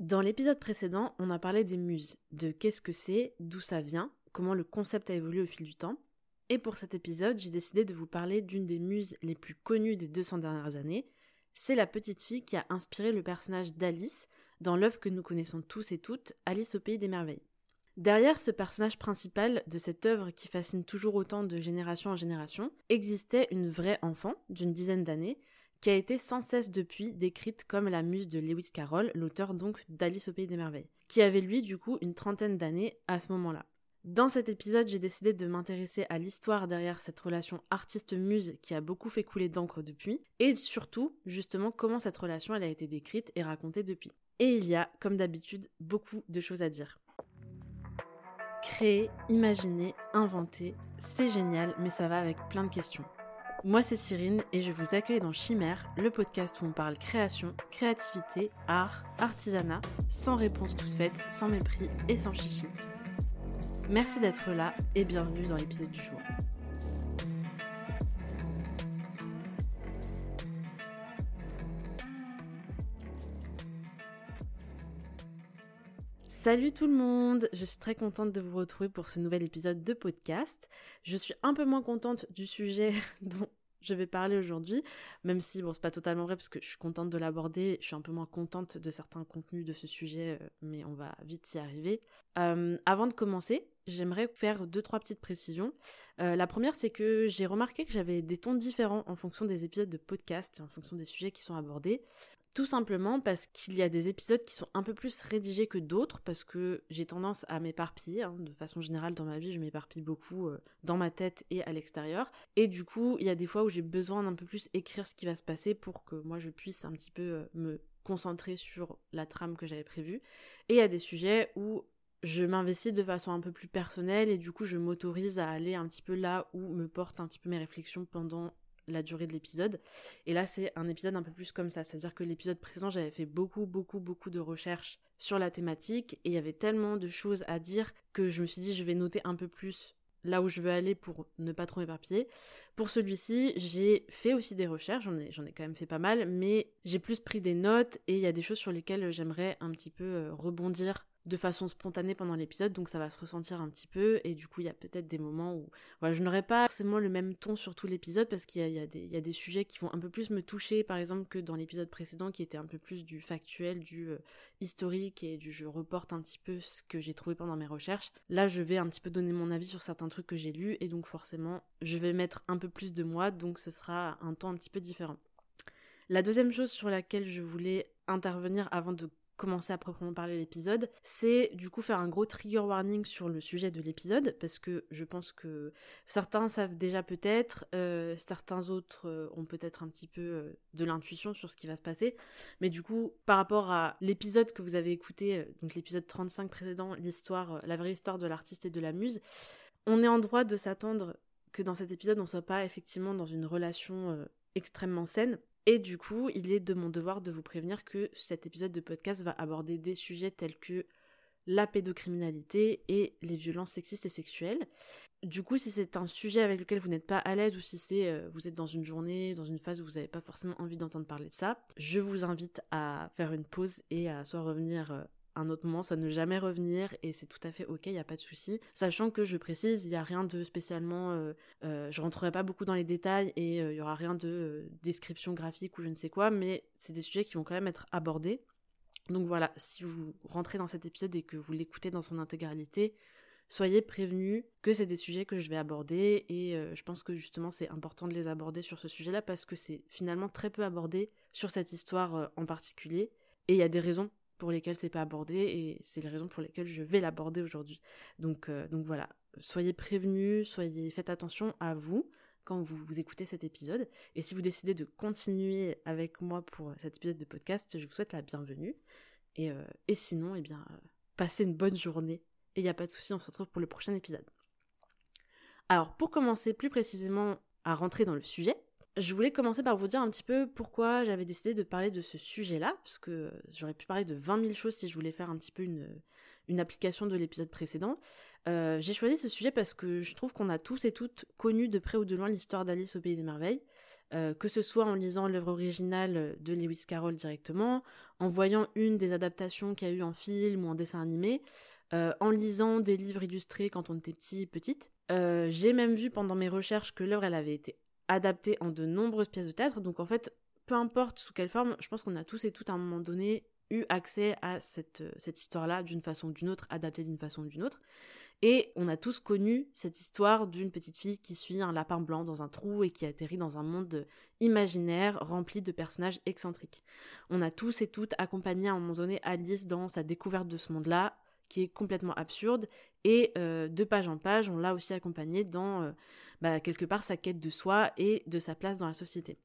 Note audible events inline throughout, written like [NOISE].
Dans l'épisode précédent, on a parlé des muses, de qu'est-ce que c'est, d'où ça vient, comment le concept a évolué au fil du temps. Et pour cet épisode, j'ai décidé de vous parler d'une des muses les plus connues des 200 dernières années. C'est la petite fille qui a inspiré le personnage d'Alice dans l'œuvre que nous connaissons tous et toutes, Alice au pays des merveilles. Derrière ce personnage principal de cette œuvre qui fascine toujours autant de génération en génération, existait une vraie enfant d'une dizaine d'années qui a été sans cesse depuis décrite comme la muse de Lewis Carroll, l'auteur donc d'Alice au pays des merveilles, qui avait lui du coup une trentaine d'années à ce moment-là. Dans cet épisode, j'ai décidé de m'intéresser à l'histoire derrière cette relation artiste-muse qui a beaucoup fait couler d'encre depuis, et surtout, justement, comment cette relation elle a été décrite et racontée depuis. Et il y a, comme d'habitude, beaucoup de choses à dire. Créer, imaginer, inventer, c'est génial, mais ça va avec plein de questions. Moi c'est Cyrine et je vous accueille dans Chimère, le podcast où on parle création, créativité, art, artisanat, sans réponse toute faite, sans mépris et sans chichi. Merci d'être là et bienvenue dans l'épisode du jour. Salut tout le monde, je suis très contente de vous retrouver pour ce nouvel épisode de podcast. Je suis un peu moins contente du sujet [LAUGHS] dont je vais parler aujourd'hui, même si bon c'est pas totalement vrai parce que je suis contente de l'aborder, je suis un peu moins contente de certains contenus de ce sujet, euh, mais on va vite y arriver. Euh, avant de commencer, j'aimerais faire deux trois petites précisions. Euh, la première c'est que j'ai remarqué que j'avais des tons différents en fonction des épisodes de podcast, en fonction des sujets qui sont abordés. Tout simplement parce qu'il y a des épisodes qui sont un peu plus rédigés que d'autres, parce que j'ai tendance à m'éparpiller. Hein. de façon générale, dans ma vie, je m'éparpille beaucoup euh, dans ma tête et à l'extérieur. Et du coup, il y a des fois où j'ai besoin d'un peu plus écrire ce qui va se passer pour que moi je puisse un petit peu euh, me concentrer sur la trame que j'avais prévue. Et il y a des sujets où je m'investis de façon un peu plus personnelle et du coup je m'autorise à aller un petit peu là où me portent un petit peu mes réflexions pendant la durée de l'épisode. Et là, c'est un épisode un peu plus comme ça. C'est-à-dire que l'épisode précédent, j'avais fait beaucoup, beaucoup, beaucoup de recherches sur la thématique et il y avait tellement de choses à dire que je me suis dit, je vais noter un peu plus là où je veux aller pour ne pas trop m'éparpiller. Pour celui-ci, j'ai fait aussi des recherches, j'en ai, ai quand même fait pas mal, mais j'ai plus pris des notes et il y a des choses sur lesquelles j'aimerais un petit peu euh, rebondir de façon spontanée pendant l'épisode, donc ça va se ressentir un petit peu, et du coup il y a peut-être des moments où voilà, je n'aurai pas forcément le même ton sur tout l'épisode, parce qu'il y, a, des sujets qui vont un peu plus me toucher, par exemple, que dans l'épisode précédent, qui était un peu plus du factuel, du euh, historique, et du je reporte un petit peu ce que j'ai trouvé pendant mes recherches. Là, je vais un petit peu donner mon avis sur certains trucs que j'ai lus, et donc forcément, je vais mettre un peu plus de moi, donc ce sera un temps un petit peu différent. La deuxième chose sur laquelle je voulais intervenir avant de commencer à proprement parler l'épisode, c'est du coup faire un gros trigger warning sur le sujet de l'épisode, parce que je pense que certains savent déjà peut-être, euh, certains autres euh, ont peut-être un petit peu euh, de l'intuition sur ce qui va se passer, mais du coup, par rapport à l'épisode que vous avez écouté, donc l'épisode 35 précédent, l'histoire, la vraie histoire de l'artiste et de la muse, on est en droit de s'attendre que dans cet épisode, on soit pas effectivement dans une relation extrêmement saine, et du coup, il est de mon devoir de vous prévenir que cet épisode de podcast va aborder des sujets tels que la pédocriminalité et les violences sexistes et sexuelles. Du coup, si c'est un sujet avec lequel vous n'êtes pas à l'aise ou si c'est euh, vous êtes dans une journée, dans une phase où vous n'avez pas forcément envie d'entendre parler de ça, je vous invite à faire une pause et à soit revenir euh, un autre moment, ça ne jamais revenir et c'est tout à fait ok, il n'y a pas de souci. Sachant que je précise, il n'y a rien de spécialement, euh, euh, je rentrerai pas beaucoup dans les détails et euh, il y aura rien de description graphique ou je ne sais quoi, mais c'est des sujets qui vont quand même être abordés. Donc voilà, si vous rentrez dans cet épisode et que vous l'écoutez dans son intégralité, soyez prévenus que c'est des sujets que je vais aborder et je pense que justement c'est important de les aborder sur ce sujet-là parce que c'est finalement très peu abordé sur cette histoire en particulier et il y a des raisons pour lesquelles c'est pas abordé et c'est les raisons pour lesquelles je vais l'aborder aujourd'hui. Donc, euh, donc voilà, soyez prévenus, soyez faites attention à vous quand vous, vous écoutez cet épisode. Et si vous décidez de continuer avec moi pour cet épisode de podcast, je vous souhaite la bienvenue. Et, euh, et sinon, eh bien, euh, passez une bonne journée. Et il n'y a pas de souci, on se retrouve pour le prochain épisode. Alors, pour commencer plus précisément à rentrer dans le sujet, Je voulais commencer par vous dire un petit peu pourquoi j'avais décidé de parler de ce sujet-là, parce que j'aurais pu parler de 20 000 choses si je voulais faire un petit peu une, application de l'épisode précédent. Euh, j'ai choisi ce sujet parce que je trouve qu'on a tous et toutes connu de près ou de loin l'histoire d'Alice au Pays des Merveilles, euh, que ce soit en lisant l'œuvre originale de Lewis Carroll directement, en voyant une des adaptations qu'il y a eu en film ou en dessin animé, euh, en lisant des livres illustrés quand on était petit, petite. j'ai même vu pendant mes recherches que l'œuvre elle avait été adaptée en de nombreuses pièces de théâtre, donc en fait, peu importe sous quelle forme, je pense qu'on a tous et toutes à un moment donné eu accès à cette, cette histoire-là d'une façon ou d'une autre, adaptée d'une façon ou d'une autre. Et on a tous connu cette histoire d'une petite fille qui suit un lapin blanc dans un trou et qui atterrit dans un monde imaginaire rempli de personnages excentriques. On a tous et toutes accompagné à un moment donné Alice dans sa découverte de ce monde-là, qui est complètement absurde, et euh, de page en page, on l'a aussi accompagné dans euh, bah, quelque part sa quête de soi et de sa place dans la société.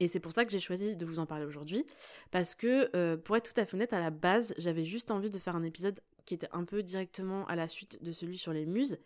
Et c'est pour ça que j'ai choisi de vous en parler aujourd'hui, parce que euh, pour être tout à fait honnête, à la base, j'avais juste envie de faire un épisode qui était un peu directement à la suite de celui sur les muses,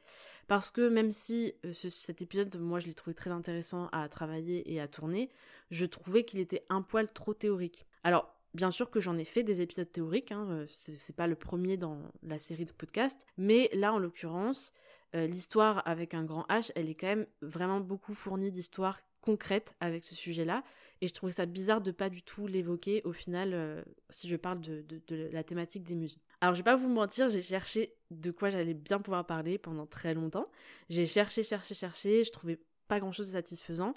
parce que même si cet épisode, moi je l'ai trouvé très intéressant à travailler et à tourner, je trouvais qu'il était un poil trop théorique. Alors, bien sûr que j'en ai fait des épisodes théoriques, hein, euh, c'est pas le premier dans la série de podcasts, mais là en l'occurrence, l'histoire avec un grand H, elle est quand même vraiment beaucoup fournie d'histoires concrètes avec ce sujet-là, et je trouvais ça bizarre de pas du tout l'évoquer au final euh, si je parle de, la thématique des muses. Alors je vais pas vous mentir, j'ai cherché de quoi j'allais bien pouvoir parler pendant très longtemps. J'ai cherché, cherché, cherché, je trouvais pas grand chose de satisfaisant.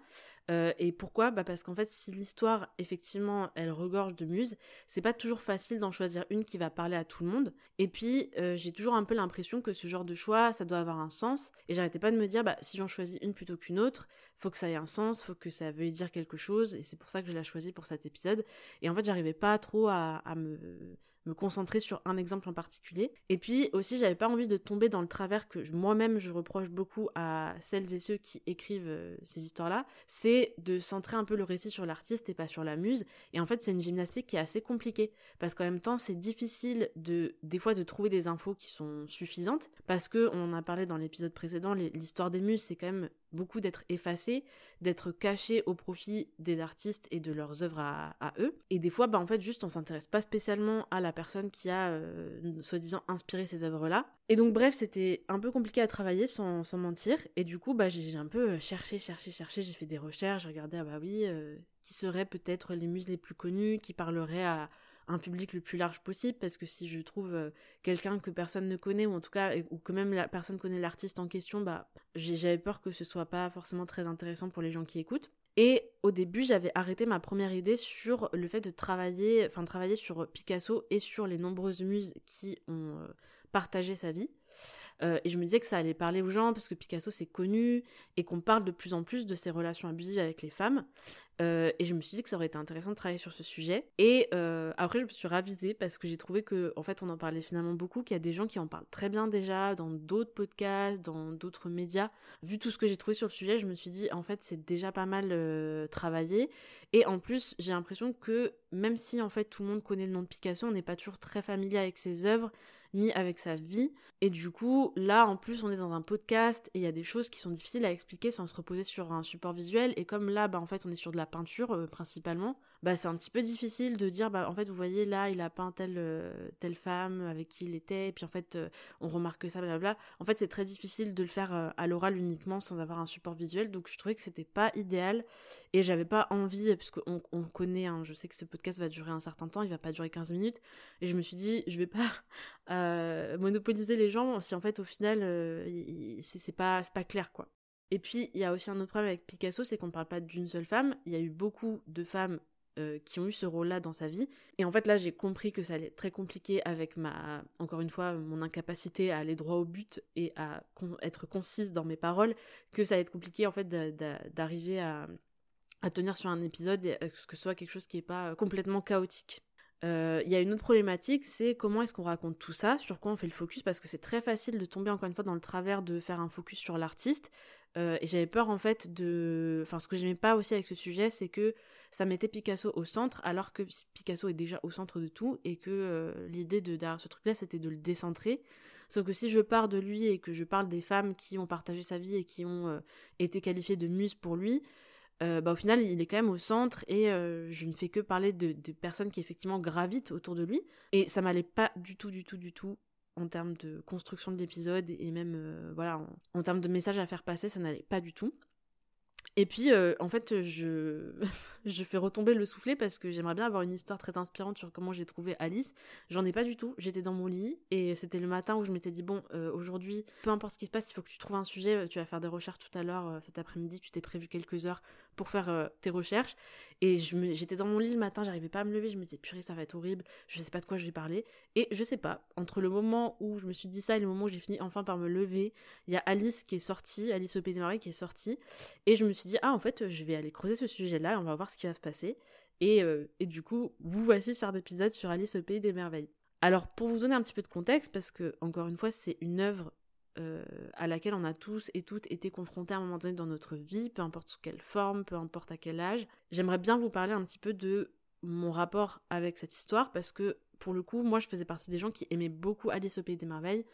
Euh, et pourquoi? Bah Parce qu'en fait, si l'histoire, effectivement, elle regorge de muses, c'est pas toujours facile d'en choisir une qui va parler à tout le monde. Et puis, euh, j'ai toujours un peu l'impression que ce genre de choix, ça doit avoir un sens. Et j'arrêtais pas de me dire, bah, si j'en choisis une plutôt qu'une autre, faut que ça ait un sens, faut que ça veuille dire quelque chose. Et c'est pour ça que je l'ai choisi pour cet épisode. Et en fait, j'arrivais pas trop à me me concentrer sur un exemple en particulier. Et puis aussi, j'avais pas envie de tomber dans le travers que moi-même je reproche beaucoup à celles et ceux qui écrivent euh, ces histoires-là, c'est de centrer un peu le récit sur l'artiste et pas sur la muse. Et en fait, c'est une gymnastique qui est assez compliquée parce qu'en même temps, c'est difficile de des fois de trouver des infos qui sont suffisantes parce que on en a parlé dans l'épisode précédent, l'histoire des muses, c'est quand même beaucoup d'être effacé, d'être caché au profit des artistes et de leurs œuvres à, eux. Et des fois, bah, en fait, juste on s'intéresse pas spécialement à la personne qui a, euh, soi-disant, inspiré ces œuvres-là. Et donc, bref, c'était un peu compliqué à travailler, sans, mentir. Et du coup, bah, j'ai un peu cherché, cherché, cherché, j'ai fait des recherches, regardé, ah bah oui, euh, qui seraient peut-être les muses les plus connues, qui parleraient à un public le plus large possible parce que si je trouve euh, quelqu'un que personne ne connaît ou en tout cas ou que même la personne connaît l'artiste en question bah j'avais peur que ce soit pas forcément très intéressant pour les gens qui écoutent. Et au début j'avais arrêté ma première idée sur le fait de travailler enfin travailler sur Picasso et sur les nombreuses muses qui ont euh, partagé sa vie euh, et je me disais que ça allait parler aux gens parce que Picasso c'est connu et qu'on parle de plus en plus de ses relations abusives avec les femmes. Euh, et je me suis dit que ça aurait été intéressant de travailler sur ce sujet. Et euh, après, je me suis ravisée parce que j'ai trouvé que, en fait, on en parlait finalement beaucoup, qu'il y a des gens qui en parlent très bien déjà dans d'autres podcasts, dans d'autres médias. Vu tout ce que j'ai trouvé sur le sujet, je me suis dit, en fait, c'est déjà pas mal travaillé. Et en plus, j'ai l'impression que même si, en fait, tout le monde connaît le nom de Picasso, on n'est pas toujours très familier avec ses œuvres ni avec sa vie. Et du coup, là, en plus, on est dans un podcast et il y a des choses qui sont difficiles à expliquer sans se reposer sur un support visuel. Et comme là, bah, en fait, on est sur de la peinture euh, principalement, bah, c'est un petit peu difficile de dire, bah, en fait, vous voyez, là, il a peint telle, euh, telle femme avec qui il était, et puis en fait, euh, on remarque ça, blablabla. En fait, c'est très difficile de le faire à l'oral uniquement sans avoir un support visuel. Donc, je trouvais que c'était pas idéal et j'avais pas envie, puisqu'on on connaît, hein, je sais que ce podcast va durer un certain temps, il va pas durer 15 minutes. Et je me suis dit, je vais pas [LAUGHS] euh, monopoliser les gens si en fait au final euh, c'est pas, pas clair quoi. Et puis il y a aussi un autre problème avec Picasso, c'est qu'on ne parle pas d'une seule femme, il y a eu beaucoup de femmes euh, qui ont eu ce rôle-là dans sa vie. Et en fait là j'ai compris que ça allait être très compliqué avec ma, encore une fois, mon incapacité à aller droit au but et à être concise dans mes paroles, que ça allait être compliqué en fait d'arriver à, tenir sur un épisode et que ce soit quelque chose qui n'est pas complètement chaotique. Euh, il y a une autre problématique, c'est comment est-ce qu'on raconte tout ça, sur quoi on fait le focus, parce que c'est très facile de tomber encore une fois dans le travers de faire un focus sur l'artiste. Euh, et j'avais peur en fait de... Enfin, ce que j'aimais pas aussi avec ce sujet, c'est que ça mettait Picasso au centre, alors que Picasso est déjà au centre de tout, et que euh, l'idée de derrière ce truc-là, c'était de le décentrer. Sauf que si je pars de lui et que je parle des femmes qui ont partagé sa vie et qui ont été qualifiées de muses pour lui, bah, au final, il est quand même au centre et je ne fais que parler de, des personnes qui effectivement gravitent autour de lui. Et ça m'allait pas du tout, du tout, du tout en termes de construction de l'épisode et même voilà en, termes de messages à faire passer, ça n'allait pas du tout. Et puis, euh, en fait, je... [LAUGHS] je fais retomber le soufflet parce que j'aimerais bien avoir une histoire très inspirante sur comment j'ai trouvé Alice. J'en ai pas du tout. J'étais dans mon lit et c'était le matin où je m'étais dit bon, euh, aujourd'hui, peu importe ce qui se passe, il faut que tu trouves un sujet. Euh, tu vas faire des recherches tout à l'heure cet après-midi. Tu t'es prévu quelques heures pour faire tes recherches. Et j'étais dans mon lit le matin, j'arrivais pas à me lever. Je me disais purée, ça va être horrible. Je sais pas de quoi je vais parler. Et je sais pas. Entre le moment où je me suis dit ça et le moment où j'ai fini enfin par me lever, il y a Alice qui est sortie, Alice au Pays des Marais qui est sortie. Et je me suis dit ah en fait je vais aller creuser ce sujet-là. Et on va voir ce qui va se passer. Euh, et, du coup, vous voici sur d'épisode sur Alice au Pays des Merveilles. Alors, pour vous donner un petit peu de contexte, parce que, encore une fois, c'est une œuvre euh, à laquelle on a tous et toutes été confrontés à un moment donné dans notre vie, peu importe sous quelle forme, peu importe à quel âge. J'aimerais bien vous parler un petit peu de mon rapport avec cette histoire, parce que, pour le coup, moi, je faisais partie des gens qui aimaient beaucoup Alice au Pays des Merveilles.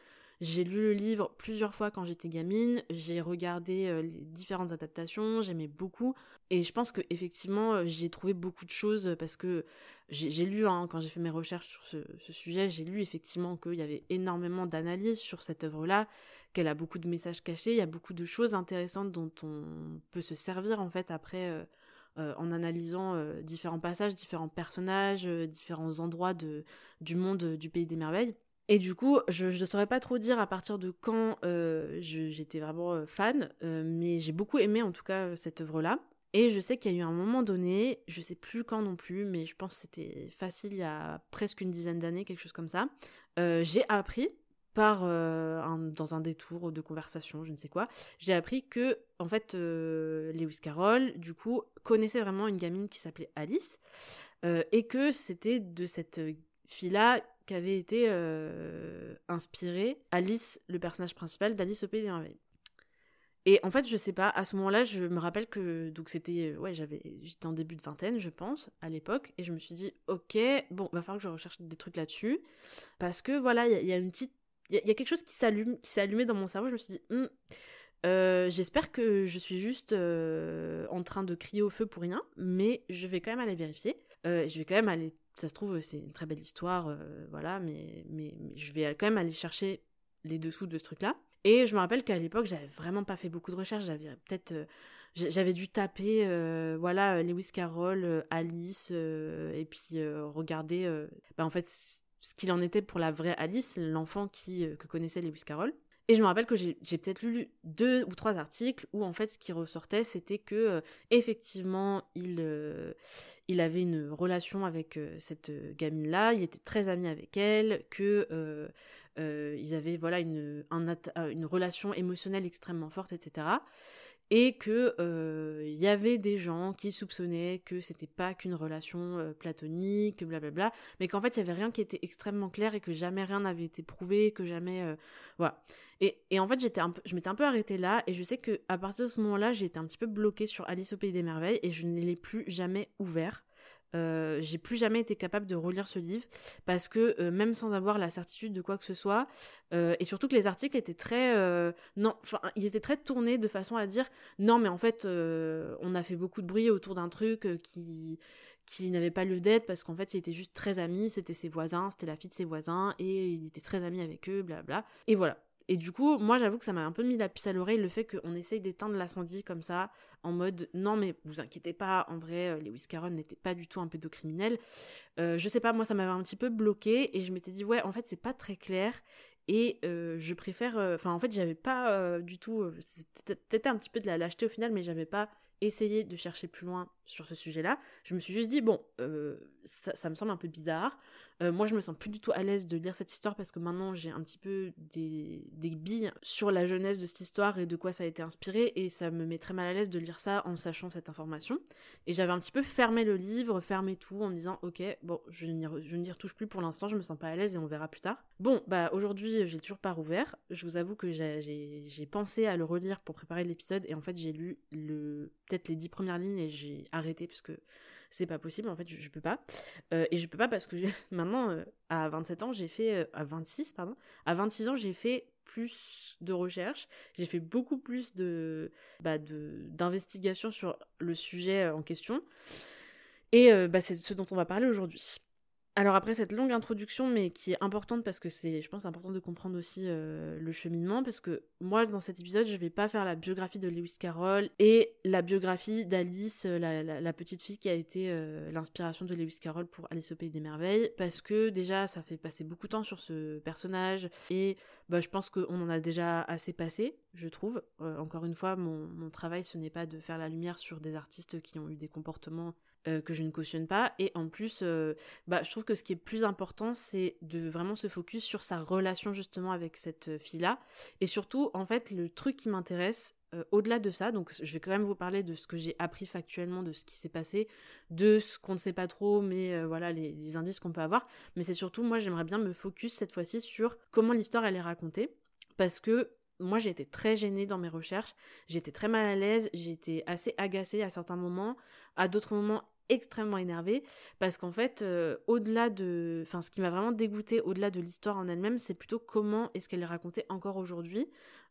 J'ai lu le livre plusieurs fois quand j'étais gamine, j'ai regardé euh, les différentes adaptations, j'aimais beaucoup. Et je pense que effectivement euh, j'ai trouvé beaucoup de choses parce que j'ai lu, hein, quand j'ai fait mes recherches sur ce, sujet, j'ai lu effectivement qu'il y avait énormément d'analyses sur cette œuvre-là, qu'elle a beaucoup de messages cachés, il y a beaucoup de choses intéressantes dont on peut se servir en fait après. Euh, en analysant différents passages, différents personnages, différents endroits de, du monde du pays des merveilles. Et du coup, je ne saurais pas trop dire à partir de quand euh, j'étais vraiment euh, fan, euh, mais j'ai beaucoup aimé en tout cas cette œuvre-là. Et je sais qu'il y a eu un moment donné, je sais plus quand non plus, mais je pense que c'était facile il y a presque une dizaine d'années, quelque chose comme ça. j'ai appris par dans un détour de conversation, je ne sais quoi, j'ai appris que en fait Lewis Carroll du coup connaissait vraiment une gamine qui s'appelait Alice et que c'était de cette fille-là qu'avait été euh, inspiré Alice, le personnage principal d'Alice au Pays des Merveilles. Et en fait, je sais pas, à ce moment-là, je me rappelle que donc c'était euh, ouais, j'avais j'étais en début de vingtaine, je pense, à l'époque et je me suis dit OK, bon, va falloir que je recherche des trucs là-dessus parce que voilà, il y, a une petite il y, a quelque chose qui s'allume qui s'est allumé dans mon cerveau, je me suis dit hum, euh, j'espère que je suis juste en train de crier au feu pour rien, mais je vais quand même aller vérifier. je vais quand même aller ça se trouve, c'est une très belle histoire, euh, voilà, mais, mais, je vais quand même aller chercher les dessous de ce truc-là. Et je me rappelle qu'à l'époque, j'avais vraiment pas fait beaucoup de recherches, j'avais peut-être. Euh, j'avais dû taper, euh, voilà, Lewis Carroll, Alice, et puis regarder, bah, en fait, ce qu'il en était pour la vraie Alice, l'enfant qui que connaissait Lewis Carroll. Et je me rappelle que j'ai peut-être lu deux ou trois articles où en fait ce qui ressortait c'était que euh, effectivement il, euh, il avait une relation avec euh, cette gamine-là, il était très ami avec elle, que ils avaient voilà une relation émotionnelle extrêmement forte, etc et que il y avait des gens qui soupçonnaient que c'était pas qu'une relation platonique, blablabla, mais qu'en fait il y avait rien qui était extrêmement clair et que jamais rien n'avait été prouvé, que jamais voilà. Et, en fait j'étais je m'étais un peu arrêtée là et je sais que à partir de ce moment-là j'ai été un petit peu bloquée sur Alice au pays des merveilles et je ne l'ai plus jamais ouvert. Euh, j'ai plus jamais été capable de relire ce livre parce que euh, même sans avoir la certitude de quoi que ce soit, euh, et surtout que les articles étaient très non, enfin ils étaient très tournés de façon à dire non mais en fait on a fait beaucoup de bruit autour d'un truc qui qui n'avait pas lieu d'être parce qu'en fait il était juste très ami, c'était ses voisins, c'était la fille de ses voisins et il était très ami avec eux, bla Et voilà. Et du coup, moi j'avoue que ça m'a un peu mis la puce à l'oreille le fait qu'on essaye d'éteindre l'incendie comme ça, en mode non mais vous inquiétez pas, en vrai euh, Lewis Carroll n'était pas du tout un pédocriminel. Euh, je sais pas, moi ça m'avait un petit peu bloqué et je m'étais dit ouais en fait c'est pas très clair et euh, je préfère, enfin en fait j'avais pas du tout, c'était un petit peu de la lâcheté au final mais j'avais pas essayé de chercher plus loin sur ce sujet-là. Je me suis juste dit, bon, ça, ça, me semble un peu bizarre. Euh, moi, je me sens plus du tout à l'aise de lire cette histoire parce que maintenant j'ai un petit peu des, des billes sur la jeunesse de cette histoire et de quoi ça a été inspiré et ça me met très mal à l'aise de lire ça en sachant cette information. Et j'avais un petit peu fermé le livre, fermé tout en me disant ok, bon, je, je ne y retouche plus pour l'instant, je me sens pas à l'aise et on verra plus tard. Bon, bah aujourd'hui, j'ai toujours pas rouvert. Je vous avoue que j'ai pensé à le relire pour préparer l'épisode et en fait, j'ai lu le peut-être les dix premières lignes et j'ai arrêté puisque c'est pas possible, en fait, je, peux pas. Euh, et je peux pas parce que [LAUGHS] maintenant, euh, à 27 ans, j'ai fait, euh, à 26, pardon, à 26 ans, j'ai fait plus de recherches, j'ai fait beaucoup plus de bah, d'investigation sur le sujet en question. Et bah, c'est ce dont on va parler aujourd'hui. Alors après cette longue introduction, mais qui est importante parce que c'est, je pense, important de comprendre aussi euh, le cheminement, parce que moi, dans cet épisode, je vais pas faire la biographie de Lewis Carroll et la biographie d'Alice, euh, la, petite fille qui a été euh, l'inspiration de Lewis Carroll pour Alice au pays des merveilles, parce que déjà, ça fait passer beaucoup de temps sur ce personnage et bah, je pense qu'on en a déjà assez passé, je trouve. encore une fois, mon, mon travail, ce n'est pas de faire la lumière sur des artistes qui ont eu des comportements euh, que je ne cautionne pas. Et en plus, euh, bah, je trouve que ce qui est plus important, c'est de vraiment se focus sur sa relation justement avec cette euh, fille-là. Et surtout, en fait, le truc qui m'intéresse, au-delà de ça, donc je vais quand même vous parler de ce que j'ai appris factuellement, de ce qui s'est passé, de ce qu'on ne sait pas trop, mais voilà, les, les indices qu'on peut avoir. Mais c'est surtout, moi, j'aimerais bien me focus cette fois-ci sur comment l'histoire, elle est racontée. Parce que moi j'ai été très gênée dans mes recherches, j'étais très mal à l'aise, j'étais assez agacée à certains moments, à d'autres moments extrêmement énervée parce qu'en fait euh, au-delà de enfin ce qui m'a vraiment dégoûté au-delà de l'histoire en elle-même c'est plutôt comment est-ce qu'elle est racontée encore aujourd'hui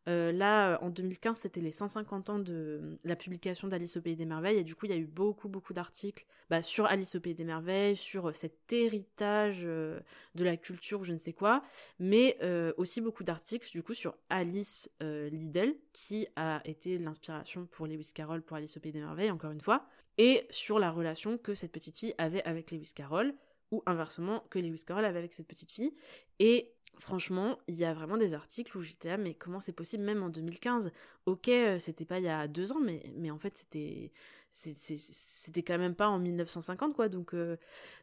euh, là en 2015 c'était les 150 ans de la publication d'Alice au pays des merveilles. Et du coup il y a eu beaucoup beaucoup d'articles bah, sur Alice au pays des merveilles sur cet héritage euh, de la culture je ne sais quoi. Mais aussi beaucoup d'articles du coup sur Alice Liddell qui a été l'inspiration pour Lewis Carroll pour Alice au pays des merveilles encore une fois. Et sur la relation que cette petite fille avait avec Lewis Carroll, ou inversement que Lewis Carroll avait avec cette petite fille. Et franchement, il y a vraiment des articles où j'étais là, mais comment c'est possible, même en 2015 Ok, euh, c'était pas il y a deux ans, mais, en fait, c'était c'était quand même pas en 1950 quoi. Donc euh,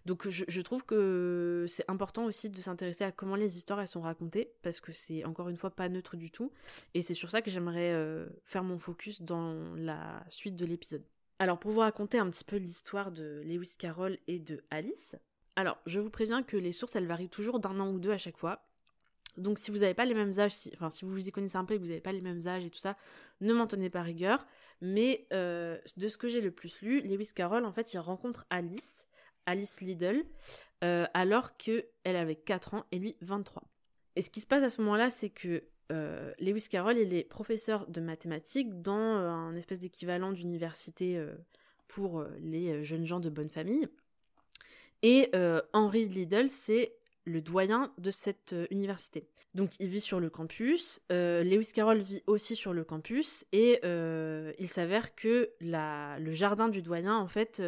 je, trouve que c'est important aussi de s'intéresser à comment les histoires elles sont racontées parce que c'est encore une fois pas neutre du tout. Et c'est sur ça que j'aimerais euh, faire mon focus dans la suite de l'épisode. Alors pour vous raconter un petit peu l'histoire de Lewis Carroll et de Alice, alors je vous préviens que les sources elles varient toujours d'un an ou deux à chaque fois. Donc si vous n'avez pas les mêmes âges, si, enfin si vous vous y connaissez un peu et que vous n'avez pas les mêmes âges et tout ça, ne m'en tenez pas rigueur. Mais euh, de ce que j'ai le plus lu, Lewis Carroll en fait il rencontre Alice, Alice Liddell, euh, alors qu'elle avait 4 ans et lui 23. Et ce qui se passe à ce moment-là, c'est que euh, Lewis Carroll, il est professeur de mathématiques dans un espèce d'équivalent d'université pour les jeunes gens de bonne famille. Et Henry Liddell, c'est le doyen de cette université. Donc il vit sur le campus, Lewis Carroll vit aussi sur le campus, et il s'avère que le jardin du doyen, en fait,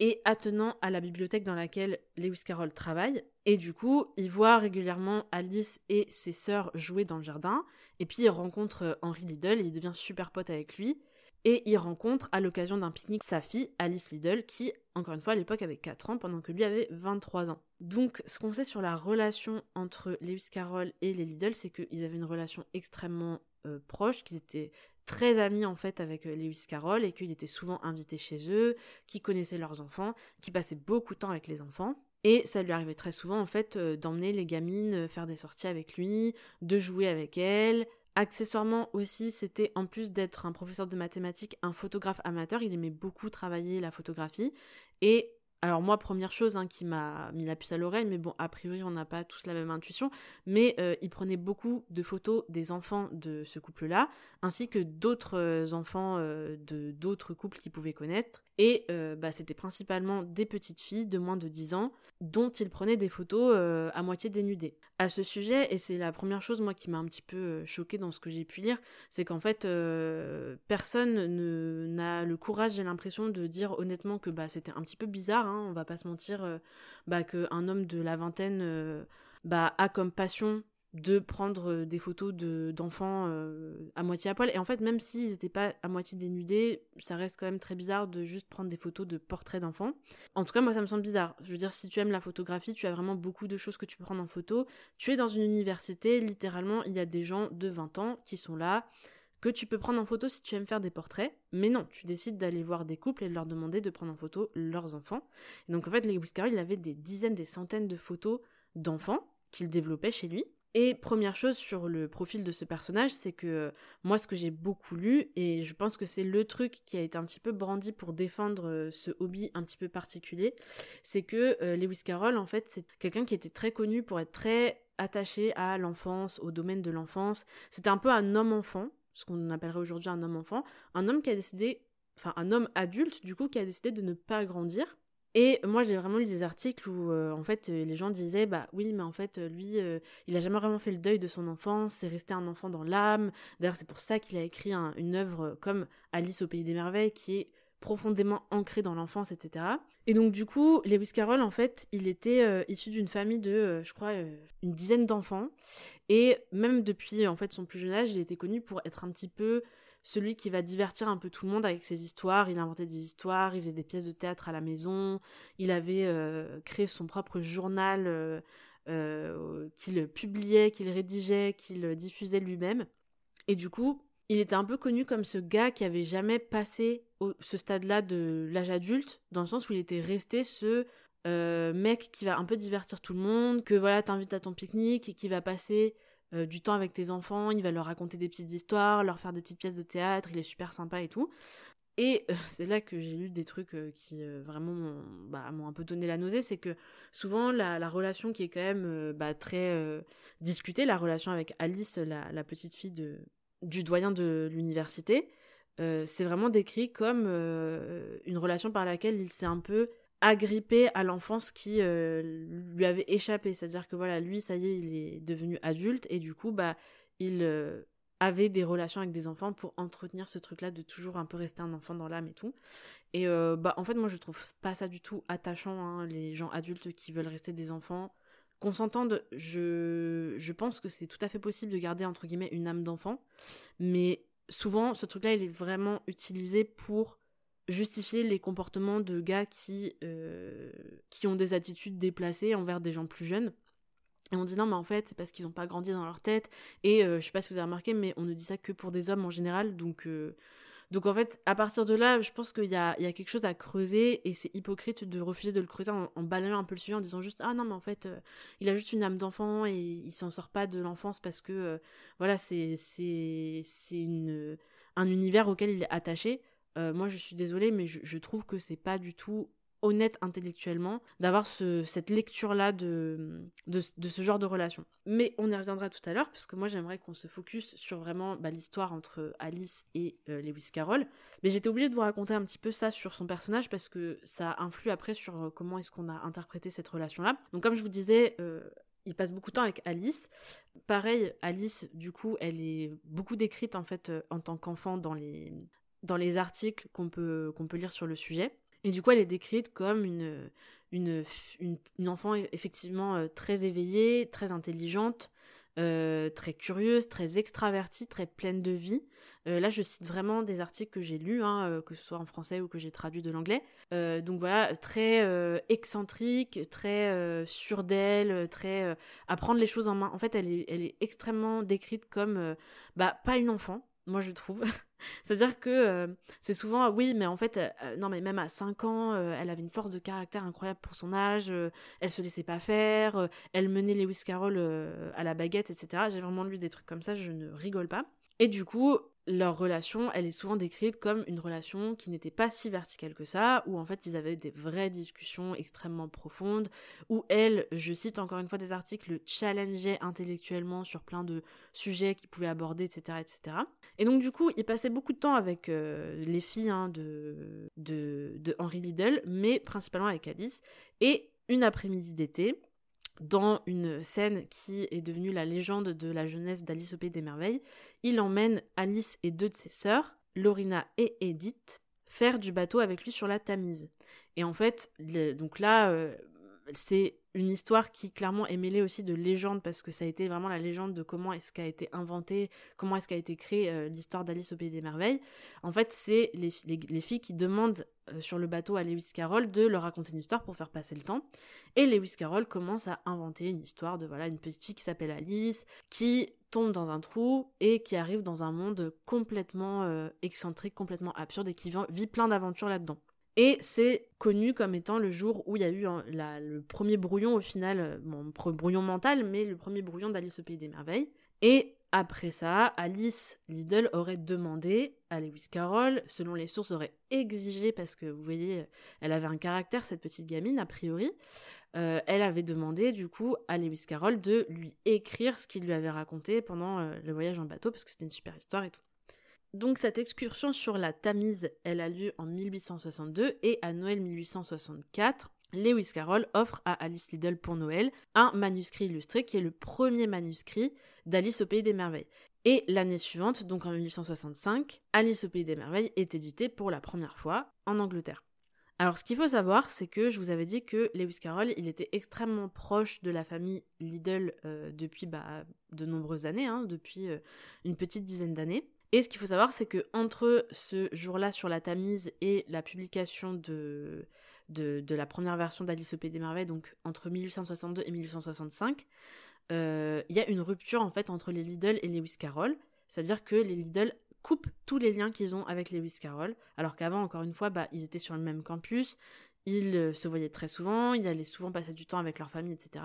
est attenant à la bibliothèque dans laquelle Lewis Carroll travaille. Et du coup, il voit régulièrement Alice et ses sœurs jouer dans le jardin. Et puis il rencontre euh, Henry Liddell et il devient super pote avec lui. Et il rencontre à l'occasion d'un pique-nique sa fille, Alice Liddell, qui, encore une fois, à l'époque avait 4 ans, pendant que lui avait 23 ans. Donc, ce qu'on sait sur la relation entre Lewis Carroll et les Liddell, c'est qu'ils avaient une relation extrêmement euh, proche, qu'ils étaient très amis en fait avec euh, Lewis Carroll et qu'il était souvent invité chez eux, qui connaissait leurs enfants, qui passait beaucoup de temps avec les enfants. Et ça lui arrivait très souvent en fait euh, d'emmener les gamines faire des sorties avec lui, de jouer avec elles. Accessoirement aussi, c'était en plus d'être un professeur de mathématiques, un photographe amateur, il aimait beaucoup travailler la photographie et alors moi, première chose hein, qui m'a mis la puce à l'oreille, mais bon, a priori, on n'a pas tous la même intuition, mais euh, il prenait beaucoup de photos des enfants de ce couple-là, ainsi que d'autres euh, enfants euh, de d'autres couples qu'il pouvait connaître. Et bah, c'était principalement des petites filles de moins de 10 ans dont il prenait des photos à moitié dénudées. À ce sujet, et c'est la première chose moi qui m'a un petit peu choquée dans ce que j'ai pu lire, c'est qu'en fait personne n'a le courage, j'ai l'impression, de dire honnêtement que bah, c'était un petit peu bizarre. Hein, on va pas se mentir, euh, bah, qu'un homme de la vingtaine euh, bah, a comme passion de prendre euh, des photos d'enfants à moitié à poil. Et en fait, même s'ils n'étaient pas à moitié dénudés, ça reste quand même très bizarre de juste prendre des photos de portraits d'enfants. En tout cas, moi, ça me semble bizarre. Je veux dire, si tu aimes la photographie, tu as vraiment beaucoup de choses que tu peux prendre en photo. Tu es dans une université, littéralement, il y a des gens de 20 ans qui sont là, que tu peux prendre en photo si tu aimes faire des portraits, mais non, tu décides d'aller voir des couples et de leur demander de prendre en photo leurs enfants. Et donc en fait, Lewis Carroll, il avait des dizaines, des centaines de photos d'enfants qu'il développait chez lui. Et première chose sur le profil de ce personnage, c'est que moi, ce que j'ai beaucoup lu, et je pense que c'est le truc qui a été un petit peu brandi pour défendre euh, ce hobby un petit peu particulier, c'est que euh, Lewis Carroll, en fait, c'est quelqu'un qui était très connu pour être très attaché à l'enfance, au domaine de l'enfance. C'était un peu un homme-enfant, ce qu'on appellerait aujourd'hui un homme-enfant. Un homme qui a décidé, enfin un homme adulte du coup, qui a décidé de ne pas grandir. Et moi, j'ai vraiment lu des articles où, euh, en fait, euh, les gens disaient, bah oui, mais en fait, euh, lui, il a jamais vraiment fait le deuil de son enfance, c'est resté un enfant dans l'âme. D'ailleurs, c'est pour ça qu'il a écrit une œuvre comme Alice au pays des merveilles, qui est profondément ancrée dans l'enfance, etc. Et donc, du coup, Lewis Carroll, en fait, il était issu d'une famille de, je crois, une dizaine d'enfants. Et même depuis, en fait, son plus jeune âge, il était connu pour être un petit peu celui qui va divertir un peu tout le monde avec ses histoires. Il inventait des histoires, il faisait des pièces de théâtre à la maison, il avait euh, créé son propre journal euh, euh, qu'il publiait, qu'il rédigeait, qu'il diffusait lui-même. Et du coup, il était un peu connu comme ce gars qui avait jamais passé ce stade-là de l'âge adulte, dans le sens où il était resté ce mec qui va un peu divertir tout le monde, que voilà, t'invites à ton pique-nique et qui va passer euh, du temps avec tes enfants, il va leur raconter des petites histoires, leur faire des petites pièces de théâtre, il est super sympa et tout. Et euh, [LAUGHS] c'est là que j'ai lu des trucs euh, qui vraiment bah, m'ont un peu donné la nausée, c'est que souvent la, relation qui est quand même bah, très discutée, la relation avec Alice, la, petite fille de, du doyen de l'université, c'est vraiment décrit comme une relation par laquelle il s'est un peu agrippé à l'enfance qui euh, lui avait échappé. C'est-à-dire que voilà, lui, ça y est, il est devenu adulte et du coup, bah, il euh, avait des relations avec des enfants pour entretenir ce truc-là de toujours un peu rester un enfant dans l'âme et tout. Et euh, bah, en fait, moi, je trouve pas ça du tout attachant, hein, les gens adultes qui veulent rester des enfants. Qu'on s'entende, je, je pense que c'est tout à fait possible de garder, entre guillemets, une âme d'enfant. Mais souvent, ce truc-là, il est vraiment utilisé pour justifier les comportements de gars qui, euh, qui ont des attitudes déplacées envers des gens plus jeunes. Et on dit non, mais en fait, c'est parce qu'ils n'ont pas grandi dans leur tête. Et euh, je sais pas si vous avez remarqué, mais on ne dit ça que pour des hommes en général. Donc, euh, donc en fait, à partir de là, je pense qu'il y a, y a, quelque chose à creuser. Et c'est hypocrite de refuser de le creuser en, balayant un peu le sujet, en disant juste ah non, mais en fait, il a juste une âme d'enfant et il s'en sort pas de l'enfance parce que voilà, c'est un univers auquel il est attaché. Euh, moi je suis désolée, mais je, trouve que c'est pas du tout honnête intellectuellement d'avoir cette lecture-là de, ce genre de relation. Mais on y reviendra tout à l'heure, parce que moi j'aimerais qu'on se focus sur vraiment bah, l'histoire entre Alice et euh, Lewis Carroll. Mais j'étais obligée de vous raconter un petit peu ça sur son personnage, parce que ça influe après sur euh, comment est-ce qu'on a interprété cette relation-là. Donc comme je vous disais, il passe beaucoup de temps avec Alice. Pareil, Alice, du coup, elle est beaucoup décrite en fait en tant qu'enfant dans les, dans les articles qu'on peut, peut lire sur le sujet. Et du coup, elle est décrite comme une, une, une, enfant effectivement euh, très éveillée, très intelligente, euh, très curieuse, très extravertie, très pleine de vie. Euh, là, je cite vraiment des articles que j'ai lus, hein, que ce soit en français ou que j'ai traduit de l'anglais. donc voilà, très excentrique, très sûre d'elle, très à prendre les choses en main. En fait, elle est, elle est extrêmement décrite comme bah pas une enfant, moi je trouve. [LAUGHS] C'est-à-dire que euh, c'est souvent, oui, mais en fait, euh, non, mais même à 5 ans, euh, elle avait une force de caractère incroyable pour son âge, elle se laissait pas faire, elle menait Lewis Carroll à la baguette, etc. J'ai vraiment lu des trucs comme ça, je ne rigole pas. Et du coup, leur relation, elle est souvent décrite comme une relation qui n'était pas si verticale que ça, où en fait ils avaient des vraies discussions extrêmement profondes, où elle, je cite encore une fois des articles, le challengeait intellectuellement sur plein de sujets qu'ils pouvaient aborder, etc., etc. Et donc du coup, il passait beaucoup de temps avec euh, les filles hein, de, de, de Henry Liddell, mais principalement avec Alice. Et une après-midi d'été, dans une scène qui est devenue la légende de la jeunesse d'Alice au Pays des Merveilles, il emmène Alice et deux de ses sœurs, Lorina et Edith, faire du bateau avec lui sur la Tamise. Et en fait, donc là, euh, c'est une histoire qui clairement est mêlée aussi de légende parce que ça a été vraiment la légende de comment est-ce qu'a été inventé, comment est-ce qu'a été créée euh, l'histoire d'Alice au Pays des Merveilles. En fait, c'est les, filles qui demandent sur le bateau à Lewis Carroll de leur raconter une histoire pour faire passer le temps. Et Lewis Carroll commence à inventer une histoire de voilà une petite fille qui s'appelle Alice, qui tombe dans un trou et qui arrive dans un monde complètement euh, excentrique, complètement absurde et qui vit plein d'aventures là-dedans. Et c'est connu comme étant le jour où il y a eu le premier brouillon au final, euh, bon, brouillon mental, mais le premier brouillon d'Alice au Pays des Merveilles. Et après ça, Alice Liddell aurait demandé à Lewis Carroll, selon les sources, aurait exigé, parce que vous voyez, elle avait un caractère, cette petite gamine, a priori, euh, elle avait demandé du coup à Lewis Carroll de lui écrire ce qu'il lui avait raconté pendant euh, le voyage en bateau, parce que c'était une super histoire et tout. Donc cette excursion sur la Tamise, elle a lieu en 1862 et à Noël 1864, Lewis Carroll offre à Alice Liddell pour Noël un manuscrit illustré qui est le premier manuscrit d'Alice au Pays des Merveilles. Et l'année suivante, donc en 1865, Alice au Pays des Merveilles est édité pour la première fois en Angleterre. Alors ce qu'il faut savoir, c'est que je vous avais dit que Lewis Carroll, il était extrêmement proche de la famille Liddell euh, depuis bah, de nombreuses années, hein, depuis euh, une petite dizaine d'années. Et ce qu'il faut savoir, c'est que entre ce jour-là sur la Tamise et la publication de, la première version d'Alice au Pays des Merveilles, donc entre 1862 et 1865, euh, il y a une rupture en fait entre les Lidl et Lewis Carroll. C'est-à-dire que les Lidl coupent tous les liens qu'ils ont avec Lewis Carroll, alors qu'avant, encore une fois, bah, ils étaient sur le même campus, ils euh, se voyaient très souvent, ils allaient souvent passer du temps avec leur famille, etc.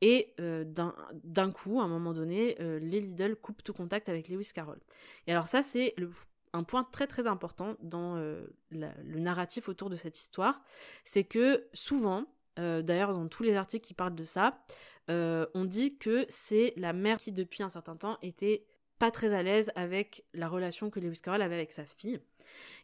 Et euh, d'un coup, à un moment donné, les Lidl coupent tout contact avec Lewis Carroll. Et alors ça, c'est un point très très important dans le narratif autour de cette histoire, c'est que souvent, d'ailleurs dans tous les articles qui parlent de ça, euh, on dit que c'est la mère qui, depuis un certain temps, était pas très à l'aise avec la relation que Lewis Carroll avait avec sa fille.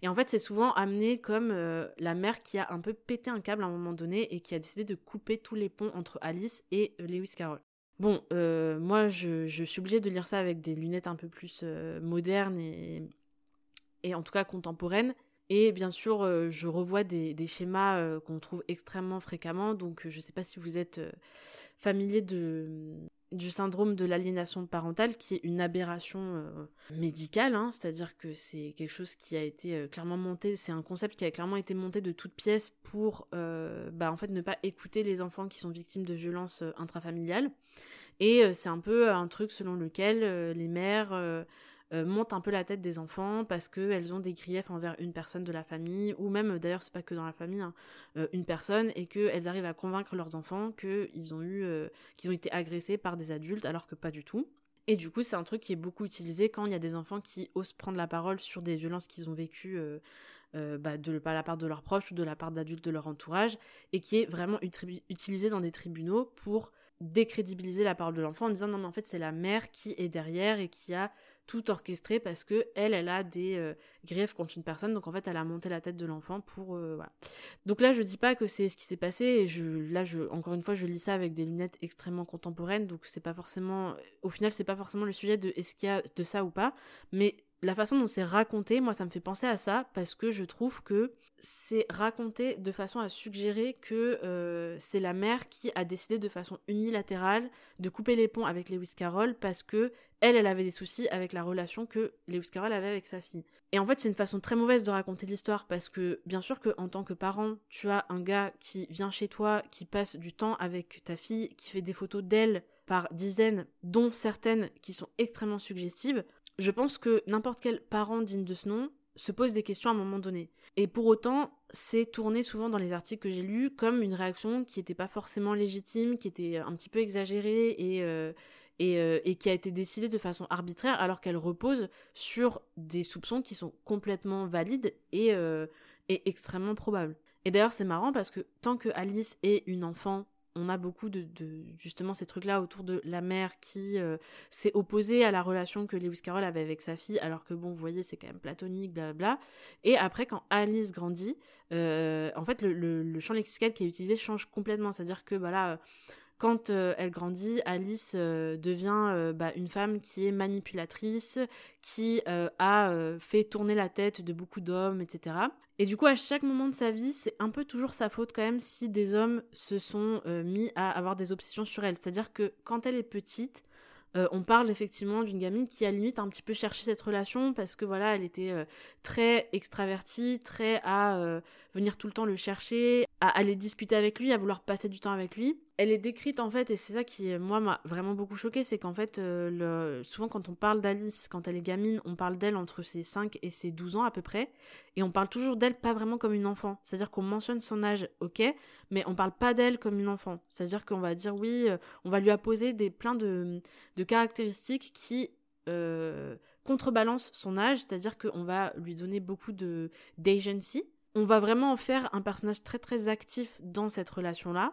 Et en fait, c'est souvent amené comme euh, la mère qui a un peu pété un câble à un moment donné et qui a décidé de couper tous les ponts entre Alice et euh, Lewis Carroll. Bon, moi, je, suis obligée de lire ça avec des lunettes un peu plus modernes et, et en tout cas contemporaines. Et bien sûr, euh, je revois des, schémas euh, qu'on trouve extrêmement fréquemment. Donc, euh, je ne sais pas si vous êtes familier du syndrome de l'aliénation parentale, qui est une aberration médicale. Hein. C'est-à-dire que c'est quelque chose qui a été clairement monté, c'est un concept qui a clairement été monté de toutes pièces pour bah, en fait, ne pas écouter les enfants qui sont victimes de violences intrafamiliales. Et c'est un peu un truc selon lequel les mères euh, montent un peu la tête des enfants parce qu'elles ont des griefs envers une personne de la famille, ou même d'ailleurs c'est pas que dans la famille, hein, euh, une personne, et qu'elles arrivent à convaincre leurs enfants qu'ils ont eu, euh, qu'ils ont été agressés par des adultes alors que pas du tout. Et du coup, c'est un truc qui est beaucoup utilisé quand il y a des enfants qui osent prendre la parole sur des violences qu'ils ont vécues bah, de la part de leurs proches ou de la part d'adultes de leur entourage, et qui est vraiment utilisé dans des tribunaux pour décrédibiliser la parole de l'enfant en disant non mais en fait c'est la mère qui est derrière et qui a tout orchestré parce que elle, elle a des euh, griefs contre une personne, donc en fait, elle a monté la tête de l'enfant pour euh. Donc là, je dis pas que c'est ce qui s'est passé. Et je, là, je, encore une fois, je lis ça avec des lunettes extrêmement contemporaines, donc c'est pas forcément, au final, c'est pas forcément le sujet de est-ce qu'il y a de ça ou pas, mais la façon dont c'est raconté, moi, ça me fait penser à ça parce que je trouve que c'est raconté de façon à suggérer que euh, c'est la mère qui a décidé de façon unilatérale de couper les ponts avec Lewis Carroll parce que elle, elle avait des soucis avec la relation que Lewis Carroll avait avec sa fille. Et en fait, c'est une façon très mauvaise de raconter l'histoire parce que bien sûr que en tant que parent, tu as un gars qui vient chez toi, qui passe du temps avec ta fille, qui fait des photos d'elle par dizaines, dont certaines qui sont extrêmement suggestives. Je pense que n'importe quel parent digne de ce nom se pose des questions à un moment donné. Et pour autant, c'est tourné souvent dans les articles que j'ai lus comme une réaction qui n'était pas forcément légitime, qui était un petit peu exagérée et, euh, euh, et, qui a été décidée de façon arbitraire alors qu'elle repose sur des soupçons qui sont complètement valides et, euh, et extrêmement probables. Et d'ailleurs c'est marrant parce que tant que Alice est une enfant on a beaucoup de, justement ces trucs-là autour de la mère qui euh, s'est opposée à la relation que Lewis Carroll avait avec sa fille, alors que bon, vous voyez, c'est quand même platonique, blablabla. Et après, quand Alice grandit, euh, en fait, le, champ lexical qui est utilisé change complètement. C'est-à-dire que, bah là, quand euh, elle grandit, Alice devient bah, une femme qui est manipulatrice, qui a fait tourner la tête de beaucoup d'hommes, etc. Et du coup, à chaque moment de sa vie, c'est un peu toujours sa faute quand même si des hommes se sont euh, mis à avoir des obsessions sur elle. C'est-à-dire que quand elle est petite, euh, on parle effectivement d'une gamine qui a limite un petit peu cherché cette relation parce que voilà, elle était euh, très extravertie, très à venir tout le temps le chercher, à aller discuter avec lui, à vouloir passer du temps avec lui. Elle est décrite en fait, et c'est ça qui, moi, m'a vraiment beaucoup choqué, c'est qu'en fait, euh, le... souvent quand on parle d'Alice, quand elle est gamine, on parle d'elle entre ses 5 et ses 12 ans à peu près, et on parle toujours d'elle pas vraiment comme une enfant. C'est-à-dire qu'on mentionne son âge, ok, mais on parle pas d'elle comme une enfant. C'est-à-dire qu'on va dire oui, euh, on va lui apposer des, plein de, de caractéristiques qui euh, contrebalancent son âge, c'est-à-dire qu'on va lui donner beaucoup de d'agency. On va vraiment en faire un personnage très très actif dans cette relation-là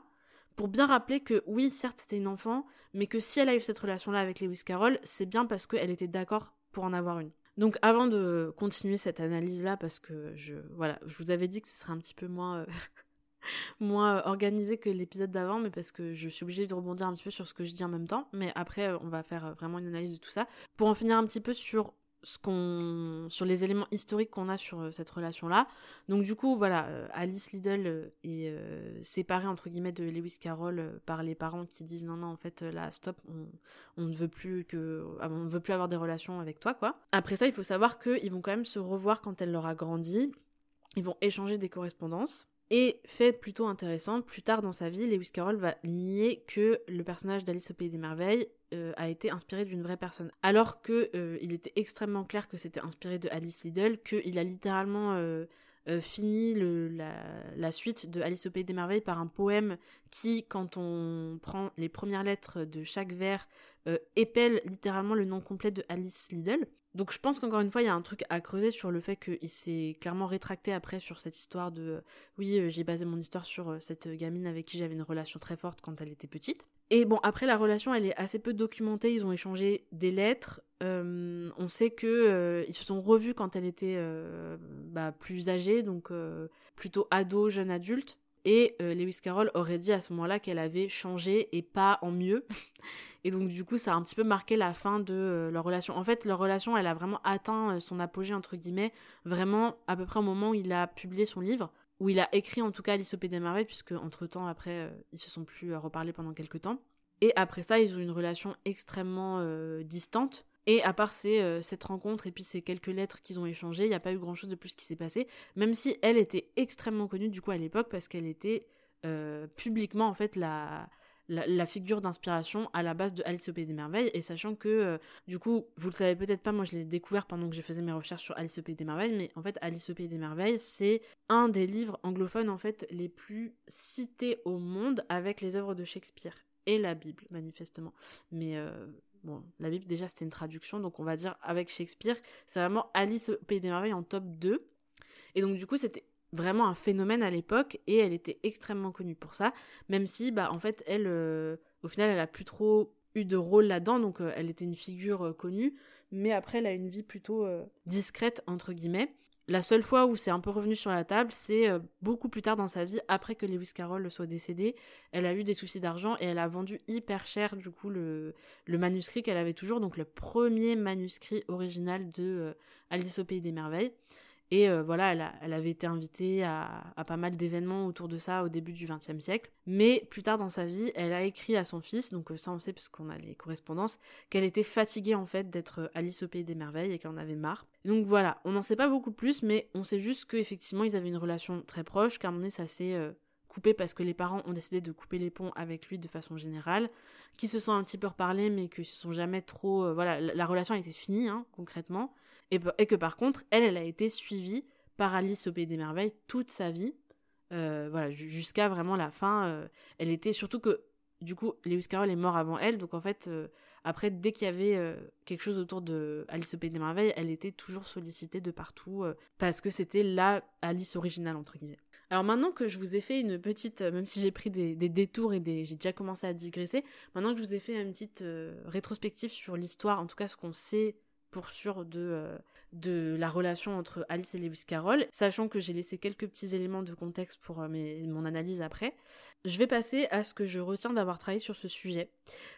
pour bien rappeler que oui, certes, c'était une enfant, mais que si elle a eu cette relation-là avec Lewis Carroll, c'est bien parce qu'elle était d'accord pour en avoir une. Donc avant de continuer cette analyse-là, parce que je, voilà, je vous avais dit que ce serait un petit peu moins, euh, [LAUGHS] moins organisé que l'épisode d'avant, mais parce que je suis obligée de rebondir un petit peu sur ce que je dis en même temps. Mais après, on va faire vraiment une analyse de tout ça. Pour en finir un petit peu sur sur les éléments historiques qu'on a sur euh, cette relation là donc du coup voilà euh, Alice Liddell euh, est séparée entre guillemets de Lewis Carroll par les parents qui disent non non en fait là stop on, ne veut plus que ah, on veut plus avoir des relations avec toi quoi. Après ça il faut savoir qu'ils vont quand même se revoir quand elle leur a grandi. Ils vont échanger des correspondances et fait plutôt intéressant, plus tard dans sa vie, Lewis Carroll va nier que le personnage d'Alice au Pays des Merveilles euh, a été inspiré d'une vraie personne. Alors que euh, il était extrêmement clair que c'était inspiré de Alice Liddell, qu'il a littéralement euh, fini la, suite de Alice au Pays des Merveilles par un poème qui, quand on prend les premières lettres de chaque vers, épelle littéralement le nom complet de Alice Liddell. Donc je pense qu'encore une fois, il y a un truc à creuser sur le fait qu'il s'est clairement rétracté après sur cette histoire de oui, euh, j'ai basé mon histoire sur euh, cette gamine avec qui j'avais une relation très forte quand elle était petite. Et bon, après la relation, elle est assez peu documentée, ils ont échangé des lettres. Euh, on sait que ils se sont revus quand elle était bah, plus âgée, donc plutôt ado, jeune adulte. Et Lewis Carroll aurait dit à ce moment-là qu'elle avait changé et pas en mieux. [LAUGHS] Et donc du coup, ça a un petit peu marqué la fin de euh, leur relation. En fait, leur relation, elle a vraiment atteint euh, son apogée entre guillemets, vraiment à peu près au moment où il a publié son livre, où il a écrit en tout cas Alice au Pays des Merveilles, puisque entre temps après, euh, ils se sont plus reparlés pendant quelques temps. Et après ça, ils ont une relation extrêmement distante. Et à part cette rencontre et puis ces quelques lettres qu'ils ont échangées, il n'y a pas eu grand chose de plus qui s'est passé, même si elle était extrêmement connue du coup à l'époque parce qu'elle était publiquement en fait la, la, figure d'inspiration à la base de Alice au Pays des Merveilles. Et sachant que, euh, du coup, vous le savez peut-être pas, moi je l'ai découvert pendant que je faisais mes recherches sur Alice au Pays des Merveilles, mais en fait, Alice au Pays des Merveilles, c'est un des livres anglophones en fait les plus cités au monde avec les œuvres de Shakespeare et la Bible, manifestement. Mais euh, bon, la Bible déjà c'était une traduction, donc on va dire avec Shakespeare, c'est vraiment Alice au Pays des Merveilles en top 2. Et donc du coup, c'était vraiment un phénomène à l'époque et elle était extrêmement connue pour ça, même si bah en fait elle euh, au final elle a plus trop eu de rôle là-dedans donc euh, elle était une figure euh, connue mais après elle a une vie plutôt discrète entre guillemets. La seule fois où c'est un peu revenu sur la table, c'est beaucoup plus tard dans sa vie, après que Lewis Carroll soit décédé. Elle a eu des soucis d'argent et elle a vendu hyper cher du coup le, le manuscrit qu'elle avait toujours, donc le premier manuscrit original de Alice au pays des merveilles. Et euh, voilà, elle, avait été invitée à, pas mal d'événements autour de ça au début du XXe siècle. Mais plus tard dans sa vie, elle a écrit à son fils, donc euh, ça on sait parce qu'on a les correspondances, qu'elle était fatiguée en fait d'être Alice au Pays des Merveilles et qu'elle en avait marre. Donc voilà, on n'en sait pas beaucoup plus, mais on sait juste qu'effectivement ils avaient une relation très proche, un moment donné ça s'est euh, coupé parce que les parents ont décidé de couper les ponts avec lui de façon générale, qui se sont un petit peu reparlés mais qu'ils se sont jamais trop... voilà, la, relation a été finie hein, concrètement et, que par contre, elle, elle a été suivie par Alice au Pays des Merveilles toute sa vie, euh, voilà, jusqu'à vraiment la fin. Euh, elle était surtout que, du coup, Lewis Carroll est mort avant elle, donc en fait, euh, après, dès qu'il y avait quelque chose autour de Alice au Pays des Merveilles, elle était toujours sollicitée de partout, parce que c'était la Alice originale, entre guillemets. Alors maintenant que je vous ai fait une petite, même si j'ai pris des, détours et des, j'ai déjà commencé à digresser, maintenant que je vous ai fait une petite rétrospective sur l'histoire, en tout cas ce qu'on sait pour sûr de, euh, de la relation entre Alice et Lewis Carroll, sachant que j'ai laissé quelques petits éléments de contexte pour euh, mon analyse après. Je vais passer à ce que je retiens d'avoir travaillé sur ce sujet,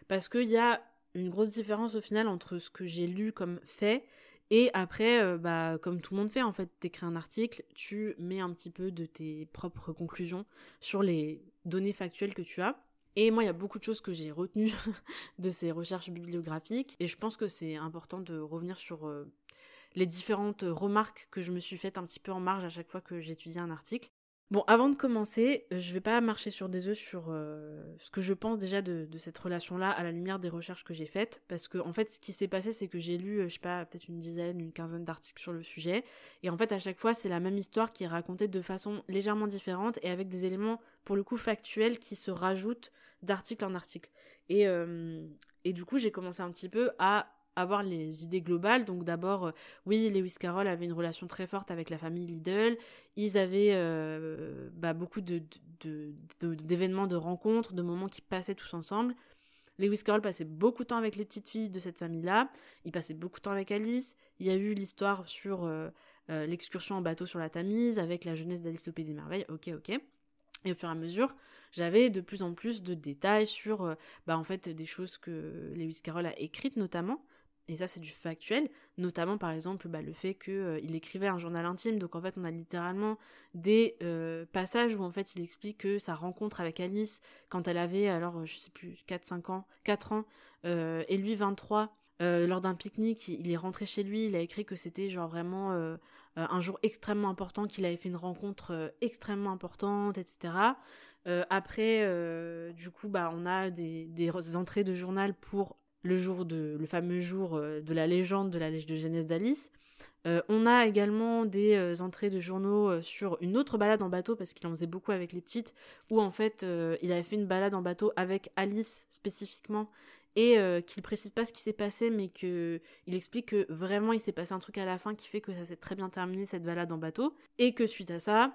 parce qu'il y a une grosse différence au final entre ce que j'ai lu comme fait et après, euh, bah, comme tout le monde fait, en fait, t'écris un article, tu mets un petit peu de tes propres conclusions sur les données factuelles que tu as. Et moi, il y a beaucoup de choses que j'ai retenues [LAUGHS] de ces recherches bibliographiques. Et je pense que c'est important de revenir sur euh, les différentes remarques que je me suis faites un petit peu en marge à chaque fois que j'étudiais un article. Bon, avant de commencer, je vais pas marcher sur des œufs sur euh, ce que je pense déjà de, cette relation-là à la lumière des recherches que j'ai faites, parce que en fait, ce qui s'est passé, c'est que j'ai lu, euh, je sais pas, peut-être une dizaine, une quinzaine d'articles sur le sujet, et en fait, à chaque fois, c'est la même histoire qui est racontée de façon légèrement différente et avec des éléments, pour le coup, factuels qui se rajoutent d'article en article. Et, et du coup, j'ai commencé un petit peu à avoir les idées globales. Donc d'abord, euh, oui, Lewis Carroll avait une relation très forte avec la famille Lidl. Ils avaient euh, bah, beaucoup d'événements, de, rencontres, de moments qui passaient tous ensemble. Lewis Carroll passait beaucoup de temps avec les petites filles de cette famille-là. Il passait beaucoup de temps avec Alice. Il y a eu l'histoire sur euh, l'excursion en bateau sur la Tamise avec la jeunesse d'Alice au Pays des Merveilles. Ok, ok. Et au fur et à mesure, j'avais de plus en plus de détails sur, bah, en fait, des choses que Lewis Carroll a écrites notamment. Et ça c'est du factuel, notamment par exemple bah, le fait qu'il euh, écrivait un journal intime, donc en fait on a littéralement des euh, passages où en fait il explique que sa rencontre avec Alice quand elle avait alors je sais plus 4-5 ans, 4 ans, euh, et lui 23, lors d'un pique-nique, il est rentré chez lui, il a écrit que c'était genre vraiment un jour extrêmement important, qu'il avait fait une rencontre extrêmement importante, etc. après, du coup, bah, on a des, entrées de journal pour le jour de le fameux jour euh, de la légende de la lèche de jeunesse d'Alice. Euh, on a également des euh, entrées de journaux sur une autre balade en bateau parce qu'il en faisait beaucoup avec les petites, où en fait il avait fait une balade en bateau avec Alice spécifiquement et qu'il précise pas ce qui s'est passé, mais que il explique que vraiment il s'est passé un truc à la fin qui fait que ça s'est très bien terminé cette balade en bateau et que suite à ça,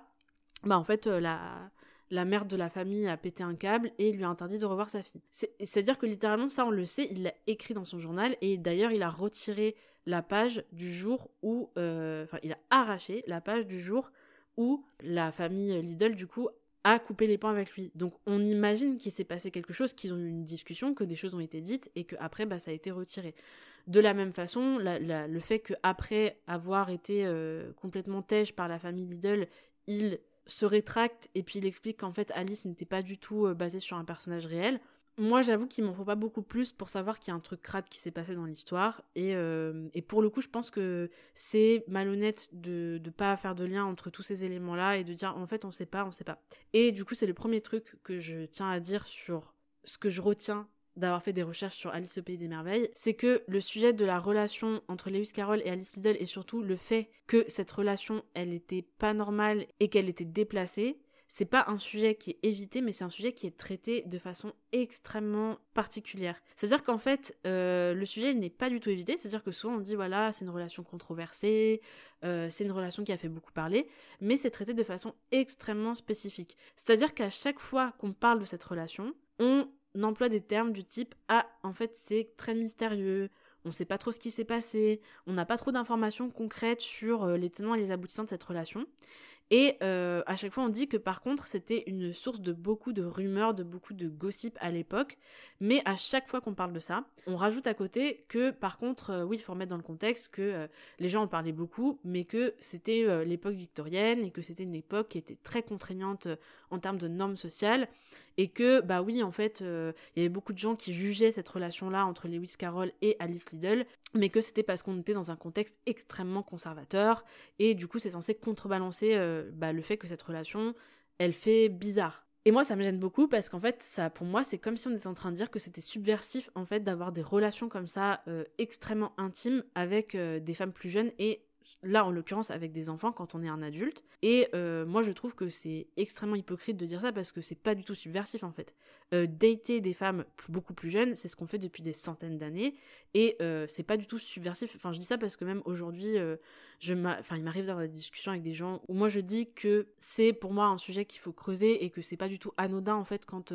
bah en fait la la mère de la famille a pété un câble et lui a interdit de revoir sa fille. C'est-à-dire que littéralement, ça on le sait, il l'a écrit dans son journal et d'ailleurs il a retiré la page du jour où... Euh, enfin, il a arraché la page du jour où la famille Lidl, du coup, a coupé les ponts avec lui. Donc on imagine qu'il s'est passé quelque chose, qu'ils ont eu une discussion, que des choses ont été dites et qu'après, bah, ça a été retiré. De la même façon, le fait qu'après avoir été euh, complètement têche par la famille Lidl, il se rétracte et puis il explique qu'en fait Alice n'était pas du tout euh, basée sur un personnage réel. Moi j'avoue qu'il m'en faut pas beaucoup plus pour savoir qu'il y a un truc crade qui s'est passé dans l'histoire et, euh, pour le coup je pense que c'est malhonnête de pas faire de lien entre tous ces éléments là et de dire en fait on sait pas, on sait pas. Et du coup c'est le premier truc que je tiens à dire sur ce que je retiens d'avoir fait des recherches sur Alice au Pays des Merveilles, c'est que le sujet de la relation entre Lewis Carroll et Alice Liddell et surtout le fait que cette relation, elle était pas normale et qu'elle était déplacée, c'est pas un sujet qui est évité, mais c'est un sujet qui est traité de façon extrêmement particulière. C'est-à-dire qu'en fait, euh, le sujet n'est pas du tout évité. C'est-à-dire que souvent on dit voilà, c'est une relation controversée, euh, c'est une relation qui a fait beaucoup parler, mais c'est traité de façon extrêmement spécifique. C'est-à-dire qu'à chaque fois qu'on parle de cette relation, on emploie des termes du type Ah, en fait, c'est très mystérieux, on sait pas trop ce qui s'est passé, on n'a pas trop d'informations concrètes sur euh, les tenants et les aboutissants de cette relation. Et euh, à chaque fois, on dit que par contre, c'était une source de beaucoup de rumeurs, de beaucoup de gossip à l'époque. Mais à chaque fois qu'on parle de ça, on rajoute à côté que par contre, euh, oui, il faut remettre dans le contexte que euh, les gens en parlaient beaucoup, mais que c'était l'époque victorienne et que c'était une époque qui était très contraignante en termes de normes sociales. Et que, bah oui, en fait, il y avait beaucoup de gens qui jugeaient cette relation-là entre Lewis Carroll et Alice Liddell, mais que c'était parce qu'on était dans un contexte extrêmement conservateur. Et du coup, c'est censé contrebalancer bah, le fait que cette relation, elle fait bizarre. Et moi, ça me gêne beaucoup parce qu'en fait, ça, pour moi, c'est comme si on était en train de dire que c'était subversif, en fait, d'avoir des relations comme ça euh, extrêmement intimes avec euh, des femmes plus jeunes et là en l'occurrence avec des enfants quand on est un adulte. Et euh, moi je trouve que c'est extrêmement hypocrite de dire ça parce que c'est pas du tout subversif en fait. Euh, dater des femmes beaucoup plus jeunes, c'est ce qu'on fait depuis des centaines d'années et euh, c'est pas du tout subversif. Enfin je dis ça parce que même aujourd'hui, je il m'arrive d'avoir des discussions avec des gens où moi je dis que c'est pour moi un sujet qu'il faut creuser et que c'est pas du tout anodin en fait quand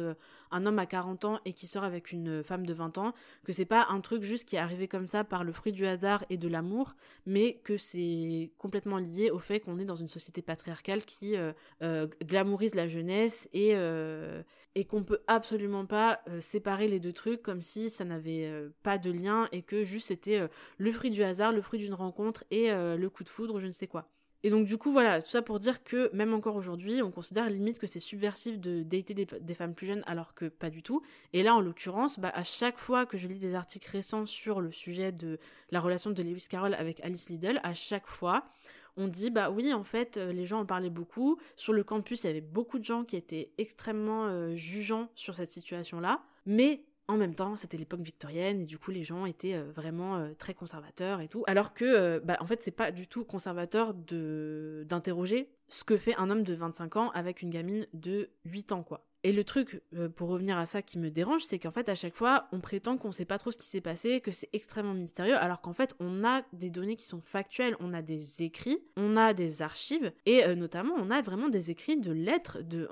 un homme a 40 ans et qui sort avec une femme de 20 ans, que c'est pas un truc juste qui est arrivé comme ça par le fruit du hasard et de l'amour, mais que c'est complètement lié au fait qu'on est dans une société patriarcale qui euh, euh, glamourise la jeunesse et, euh, et qu'on peut absolument pas séparer les deux trucs comme si ça n'avait pas de lien et que juste c'était le fruit du hasard, le fruit d'une rencontre et le coup de foudre, je ne sais quoi. Et donc du coup voilà, tout ça pour dire que même encore aujourd'hui, on considère limite que c'est subversif de dater des, femmes plus jeunes alors que pas du tout. Et là en l'occurrence, bah, à chaque fois que je lis des articles récents sur le sujet de la relation de Lewis Carroll avec Alice Liddell, à chaque fois, on dit bah oui en fait euh, les gens en parlaient beaucoup sur le campus il y avait beaucoup de gens qui étaient extrêmement euh, jugeants sur cette situation là mais en même temps, c'était l'époque victorienne et du coup les gens étaient euh, vraiment très conservateurs et tout. Alors que, bah, en fait, c'est pas du tout conservateur de d'interroger ce que fait un homme de 25 ans avec une gamine de 8 ans, quoi. Et le truc, euh, pour revenir à ça qui me dérange, c'est qu'en fait, à chaque fois, on prétend qu'on sait pas trop ce qui s'est passé, que c'est extrêmement mystérieux, alors qu'en fait, on a des données qui sont factuelles, on a des écrits, on a des archives, et euh, notamment, on a vraiment des écrits de lettres, de,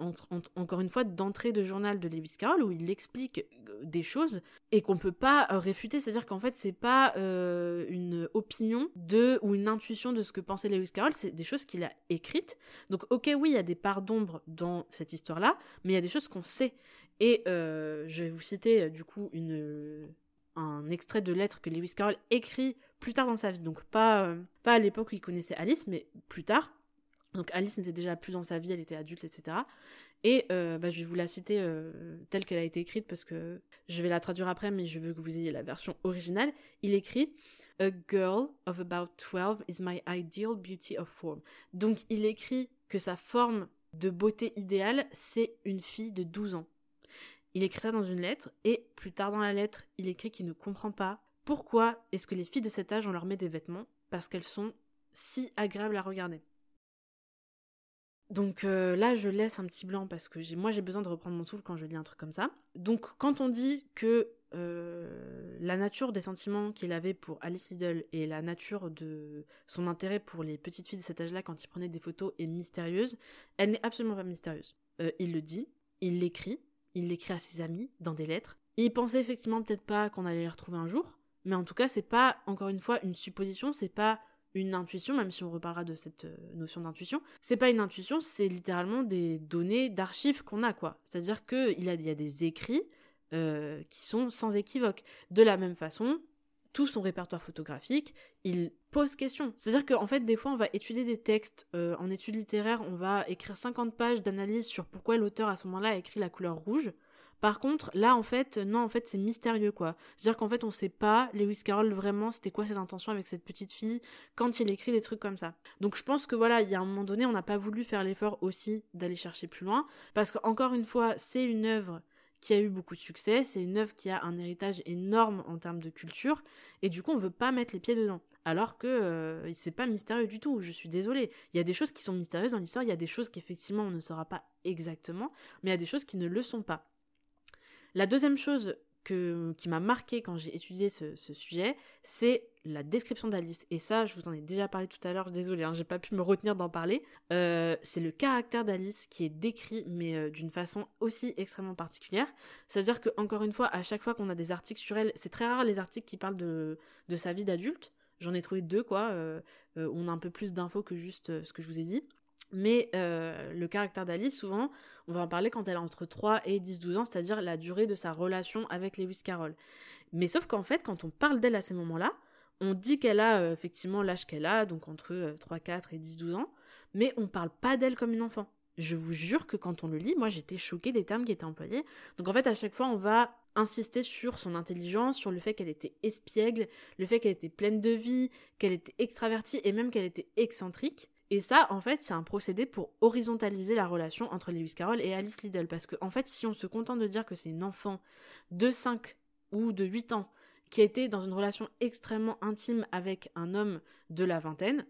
encore une fois, d'entrée de journal de Lewis Carroll, où il explique euh, des choses et qu'on peut pas réfuter, c'est-à-dire qu'en fait, c'est pas une opinion de, ou une intuition de ce que pensait Lewis Carroll, c'est des choses qu'il a écrites. Donc, ok, oui, il y a des parts d'ombre dans cette histoire-là, mais il y a des choses qu'on sait. Et euh, je vais vous citer euh, du coup une, un extrait de lettre que Lewis Carroll écrit plus tard dans sa vie. Donc pas, euh, pas à l'époque où il connaissait Alice, mais plus tard. Donc Alice n'était déjà plus dans sa vie, elle était adulte, etc. Et bah, je vais vous la citer telle qu'elle a été écrite parce que je vais la traduire après, mais je veux que vous ayez la version originale. Il écrit A girl of about 12 is my ideal beauty of form. Donc il écrit que sa forme de beauté idéale, c'est une fille de 12 ans. Il écrit ça dans une lettre, et plus tard dans la lettre, il écrit qu'il ne comprend pas pourquoi est-ce que les filles de cet âge, on leur met des vêtements, parce qu'elles sont si agréables à regarder. Donc euh, là, je laisse un petit blanc parce que moi j'ai besoin de reprendre mon souffle quand je lis un truc comme ça. Donc quand on dit que euh, la nature des sentiments qu'il avait pour Alice Liddell et la nature de son intérêt pour les petites filles de cet âge-là quand il prenait des photos est mystérieuse, elle n'est absolument pas mystérieuse. Euh, il le dit, il l'écrit, il l'écrit à ses amis dans des lettres. Il pensait effectivement peut-être pas qu'on allait les retrouver un jour, mais en tout cas c'est pas encore une fois une supposition, c'est pas une intuition, même si on reparlera de cette euh, notion d'intuition, c'est pas une intuition, c'est littéralement des données d'archives qu'on a, quoi. C'est-à-dire qu'il y a des écrits euh, qui sont sans équivoque. De la même façon, tout son répertoire photographique, il pose question. C'est-à-dire qu'en fait, des fois, on va étudier des textes euh, en études littéraires, on va écrire 50 pages d'analyse sur pourquoi l'auteur à ce moment-là a écrit la couleur rouge. Par contre, là, en fait, non, en fait, c'est mystérieux, quoi. C'est-à-dire qu'en fait, on sait pas, Lewis Carroll, vraiment, c'était quoi ses intentions avec cette petite fille quand il écrit des trucs comme ça. Donc, je pense que voilà, il y a un moment donné, on n'a pas voulu faire l'effort aussi d'aller chercher plus loin, parce qu'encore une fois, c'est une œuvre qui a eu beaucoup de succès, c'est une œuvre qui a un héritage énorme en termes de culture, et du coup on veut pas mettre les pieds dedans. Alors que euh, c'est pas mystérieux du tout, je suis désolée. Il y a des choses qui sont mystérieuses dans l'histoire, il y a des choses qu'effectivement on ne saura pas exactement, mais il y a des choses qui ne le sont pas. La deuxième chose qui m'a marqué quand j'ai étudié ce, sujet, c'est la description d'Alice. Et ça, je vous en ai déjà parlé tout à l'heure, désolé, hein, j'ai pas pu me retenir d'en parler. Euh, c'est le caractère d'Alice qui est décrit, mais euh, d'une façon aussi extrêmement particulière. C'est-à-dire que, encore une fois, à chaque fois qu'on a des articles sur elle, c'est très rare les articles qui parlent de, sa vie d'adulte. J'en ai trouvé deux, quoi. Euh, on a un peu plus d'infos que juste ce que je vous ai dit. Mais euh, le caractère d'Alice, souvent, on va en parler quand elle a entre 3 et 10-12 ans, c'est-à-dire la durée de sa relation avec Lewis Carroll. Mais sauf qu'en fait, quand on parle d'elle à ces moments-là, on dit qu'elle a euh, effectivement l'âge qu'elle a, donc entre 3, euh, 4 et 10-12 ans, mais on parle pas d'elle comme une enfant. Je vous jure que quand on le lit, moi j'étais choquée des termes qui étaient employés. Donc en fait, à chaque fois, on va insister sur son intelligence, sur le fait qu'elle était espiègle, le fait qu'elle était pleine de vie, qu'elle était extravertie et même qu'elle était excentrique. Et ça, en fait, c'est un procédé pour horizontaliser la relation entre Lewis Carroll et Alice Liddell. Parce que, en fait, si on se contente de dire que c'est une enfant de 5 ou de 8 ans qui a été dans une relation extrêmement intime avec un homme de la vingtaine,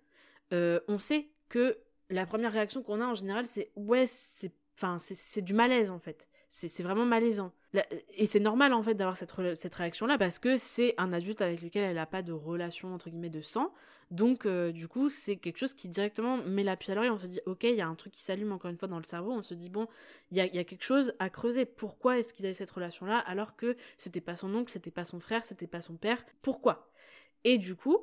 euh, on sait que la première réaction qu'on a en général, c'est ouais, c'est enfin, c'est du malaise en fait. C'est vraiment malaisant. Et c'est normal en fait d'avoir cette, cette réaction-là parce que c'est un adulte avec lequel elle n'a pas de relation entre guillemets de sang. Donc, euh, du coup, c'est quelque chose qui directement met la puce à l'oreille. On se dit, ok, il y a un truc qui s'allume encore une fois dans le cerveau. On se dit, bon, il y a, quelque chose à creuser. Pourquoi est-ce qu'ils avaient cette relation-là alors que c'était pas son oncle, c'était pas son frère, c'était pas son père? Pourquoi? Et du coup,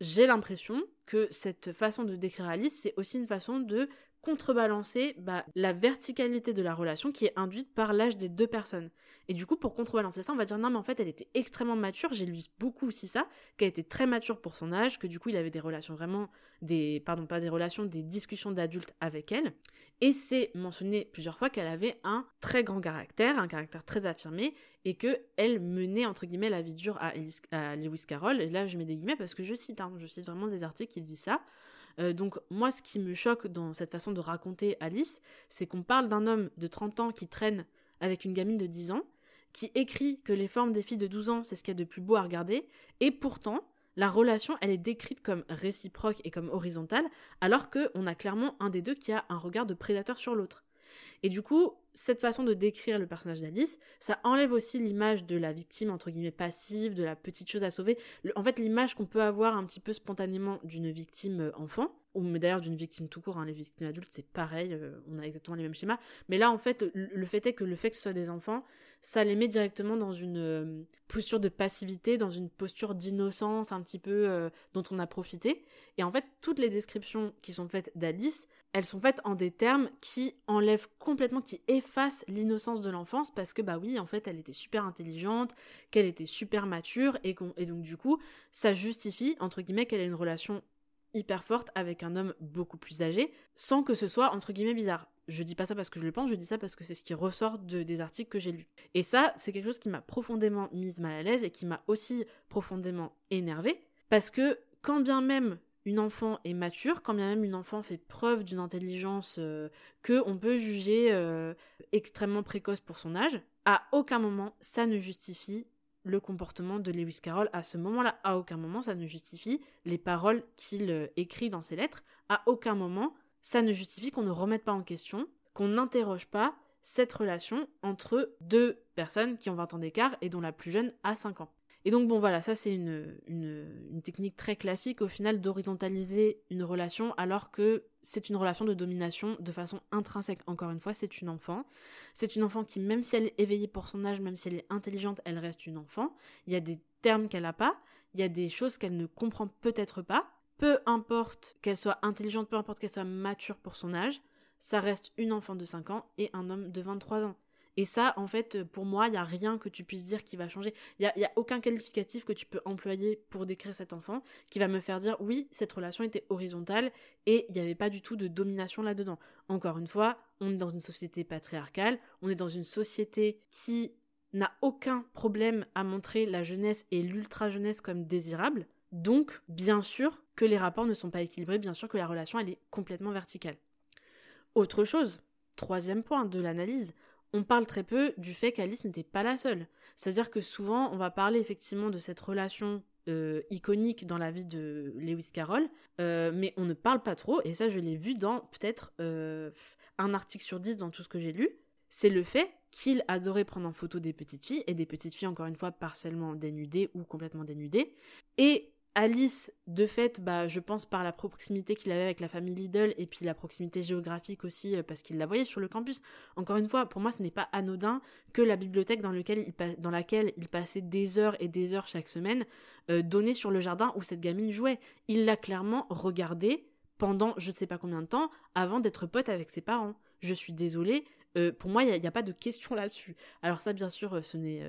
j'ai l'impression que cette façon de décrire Alice, c'est aussi une façon de contrebalancer bah, la verticalité de la relation qui est induite par l'âge des deux personnes. Et du coup, pour contrebalancer ça, on va dire non, mais en fait, elle était extrêmement mature. J'ai lu beaucoup aussi ça, qu'elle était très mature pour son âge, que du coup, il avait des relations vraiment, des, pardon, pas des relations, des discussions d'adultes avec elle. Et c'est mentionné plusieurs fois qu'elle avait un très grand caractère, un caractère très affirmé, et que elle menait entre guillemets la vie dure à, Lewis Carroll. Et là, je mets des guillemets parce que je cite, hein, je cite vraiment des articles qui disent ça. Euh, donc moi, ce qui me choque dans cette façon de raconter Alice, c'est qu'on parle d'un homme de 30 ans qui traîne avec une gamine de 10 ans, qui écrit que les formes des filles de 12 ans, c'est ce qu'il y a de plus beau à regarder, et pourtant, la relation, elle est décrite comme réciproque et comme horizontale, alors qu'on a clairement un des deux qui a un regard de prédateur sur l'autre. Et du coup, cette façon de décrire le personnage d'Alice, ça enlève aussi l'image de la victime, entre guillemets, passive, de la petite chose à sauver. en fait, l'image qu'on peut avoir un petit peu spontanément d'une victime euh, enfant, ou d'ailleurs d'une victime tout court, hein, les victimes adultes, c'est pareil, euh, on a exactement les mêmes schémas. Mais là, en fait, le, fait est que le fait que ce soit des enfants, ça les met directement dans une euh, posture de passivité, dans une posture d'innocence un petit peu dont on a profité. Et en fait, toutes les descriptions qui sont faites d'Alice, elles sont faites en des termes qui enlèvent complètement, qui effacent l'innocence de l'enfance parce que bah oui, en fait, elle était super intelligente, qu'elle était super mature et, donc du coup, ça justifie entre guillemets qu'elle ait une relation hyper forte avec un homme beaucoup plus âgé, sans que ce soit entre guillemets bizarre. Je dis pas ça parce que je le pense, je dis ça parce que c'est ce qui ressort de, des articles que j'ai lus. Et ça, c'est quelque chose qui m'a profondément mise mal à l'aise et qui m'a aussi profondément énervée, parce que quand bien même une enfant est mature, quand bien même une enfant fait preuve d'une intelligence euh, que on peut juger euh, extrêmement précoce pour son âge, à aucun moment ça ne justifie le comportement de Lewis Carroll à ce moment-là. À aucun moment ça ne justifie les paroles qu'il euh, écrit dans ses lettres. À aucun moment ça ne justifie qu'on ne remette pas en question, qu'on n'interroge pas cette relation entre deux personnes qui ont 20 ans d'écart et dont la plus jeune a 5 ans. Et donc bon voilà, ça c'est une, technique très classique au final d'horizontaliser une relation alors que c'est une relation de domination de façon intrinsèque. Encore une fois, c'est une enfant. C'est une enfant qui, même si elle est éveillée pour son âge, même si elle est intelligente, elle reste une enfant. Il y a des termes qu'elle n'a pas, il y a des choses qu'elle ne comprend peut-être pas. Peu importe qu'elle soit intelligente, peu importe qu'elle soit mature pour son âge, ça reste une enfant de 5 ans et un homme de 23 ans. Et ça, en fait, pour moi, il n'y a rien que tu puisses dire qui va changer. Il n'y a, a, aucun qualificatif que tu peux employer pour décrire cet enfant qui va me faire dire oui, cette relation était horizontale et il n'y avait pas du tout de domination là-dedans. Encore une fois, on est dans une société patriarcale, on est dans une société qui n'a aucun problème à montrer la jeunesse et l'ultra-jeunesse comme désirable. Donc, bien sûr que les rapports ne sont pas équilibrés, bien sûr que la relation, elle est complètement verticale. Autre chose, troisième point de l'analyse, on parle très peu du fait qu'Alice n'était pas la seule. C'est-à-dire que souvent, on va parler effectivement de cette relation euh, iconique dans la vie de Lewis Carroll, euh, mais on ne parle pas trop, et ça je l'ai vu dans peut-être euh, un article sur dix dans tout ce que j'ai lu, c'est le fait qu'il adorait prendre en photo des petites filles, et des petites filles encore une fois partiellement dénudées ou complètement dénudées, et Alice, de fait, bah, je pense par la proximité qu'il avait avec la famille Lidl et puis la proximité géographique aussi, euh, parce qu'il la voyait sur le campus. Encore une fois, pour moi, ce n'est pas anodin que la bibliothèque dans, laquelle il passait des heures et des heures chaque semaine euh, donnait sur le jardin où cette gamine jouait. Il l'a clairement regardée pendant je ne sais pas combien de temps avant d'être pote avec ses parents. Je suis désolée, euh, pour moi, il n'y a, pas de question là-dessus. Alors ça, bien sûr, ce n'est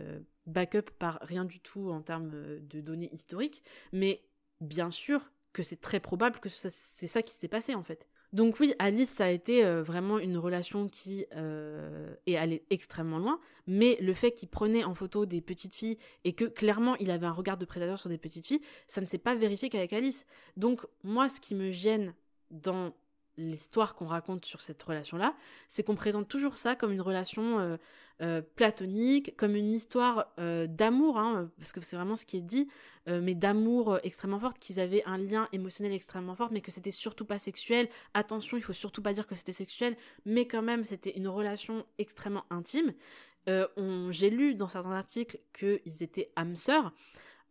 backup par rien du tout en termes euh, de données historiques, mais bien sûr que c'est très probable que c'est ça qui s'est passé en fait. Donc oui, Alice, ça a été euh, vraiment une relation qui euh, est allée extrêmement loin, mais le fait qu'il prenait en photo des petites filles et que clairement il avait un regard de prédateur sur des petites filles, ça ne s'est pas vérifié qu'avec Alice. Donc moi, ce qui me gêne dans l'histoire qu'on raconte sur cette relation-là, c'est qu'on présente toujours ça comme une relation euh, euh, platonique, comme une histoire euh, d'amour, hein, parce que c'est vraiment ce qui est dit, mais d'amour extrêmement forte, qu'ils avaient un lien émotionnel extrêmement fort, mais que c'était surtout pas sexuel. Attention, il faut surtout pas dire que c'était sexuel, mais quand même, c'était une relation extrêmement intime. J'ai lu dans certains articles qu'ils étaient âmes sœurs,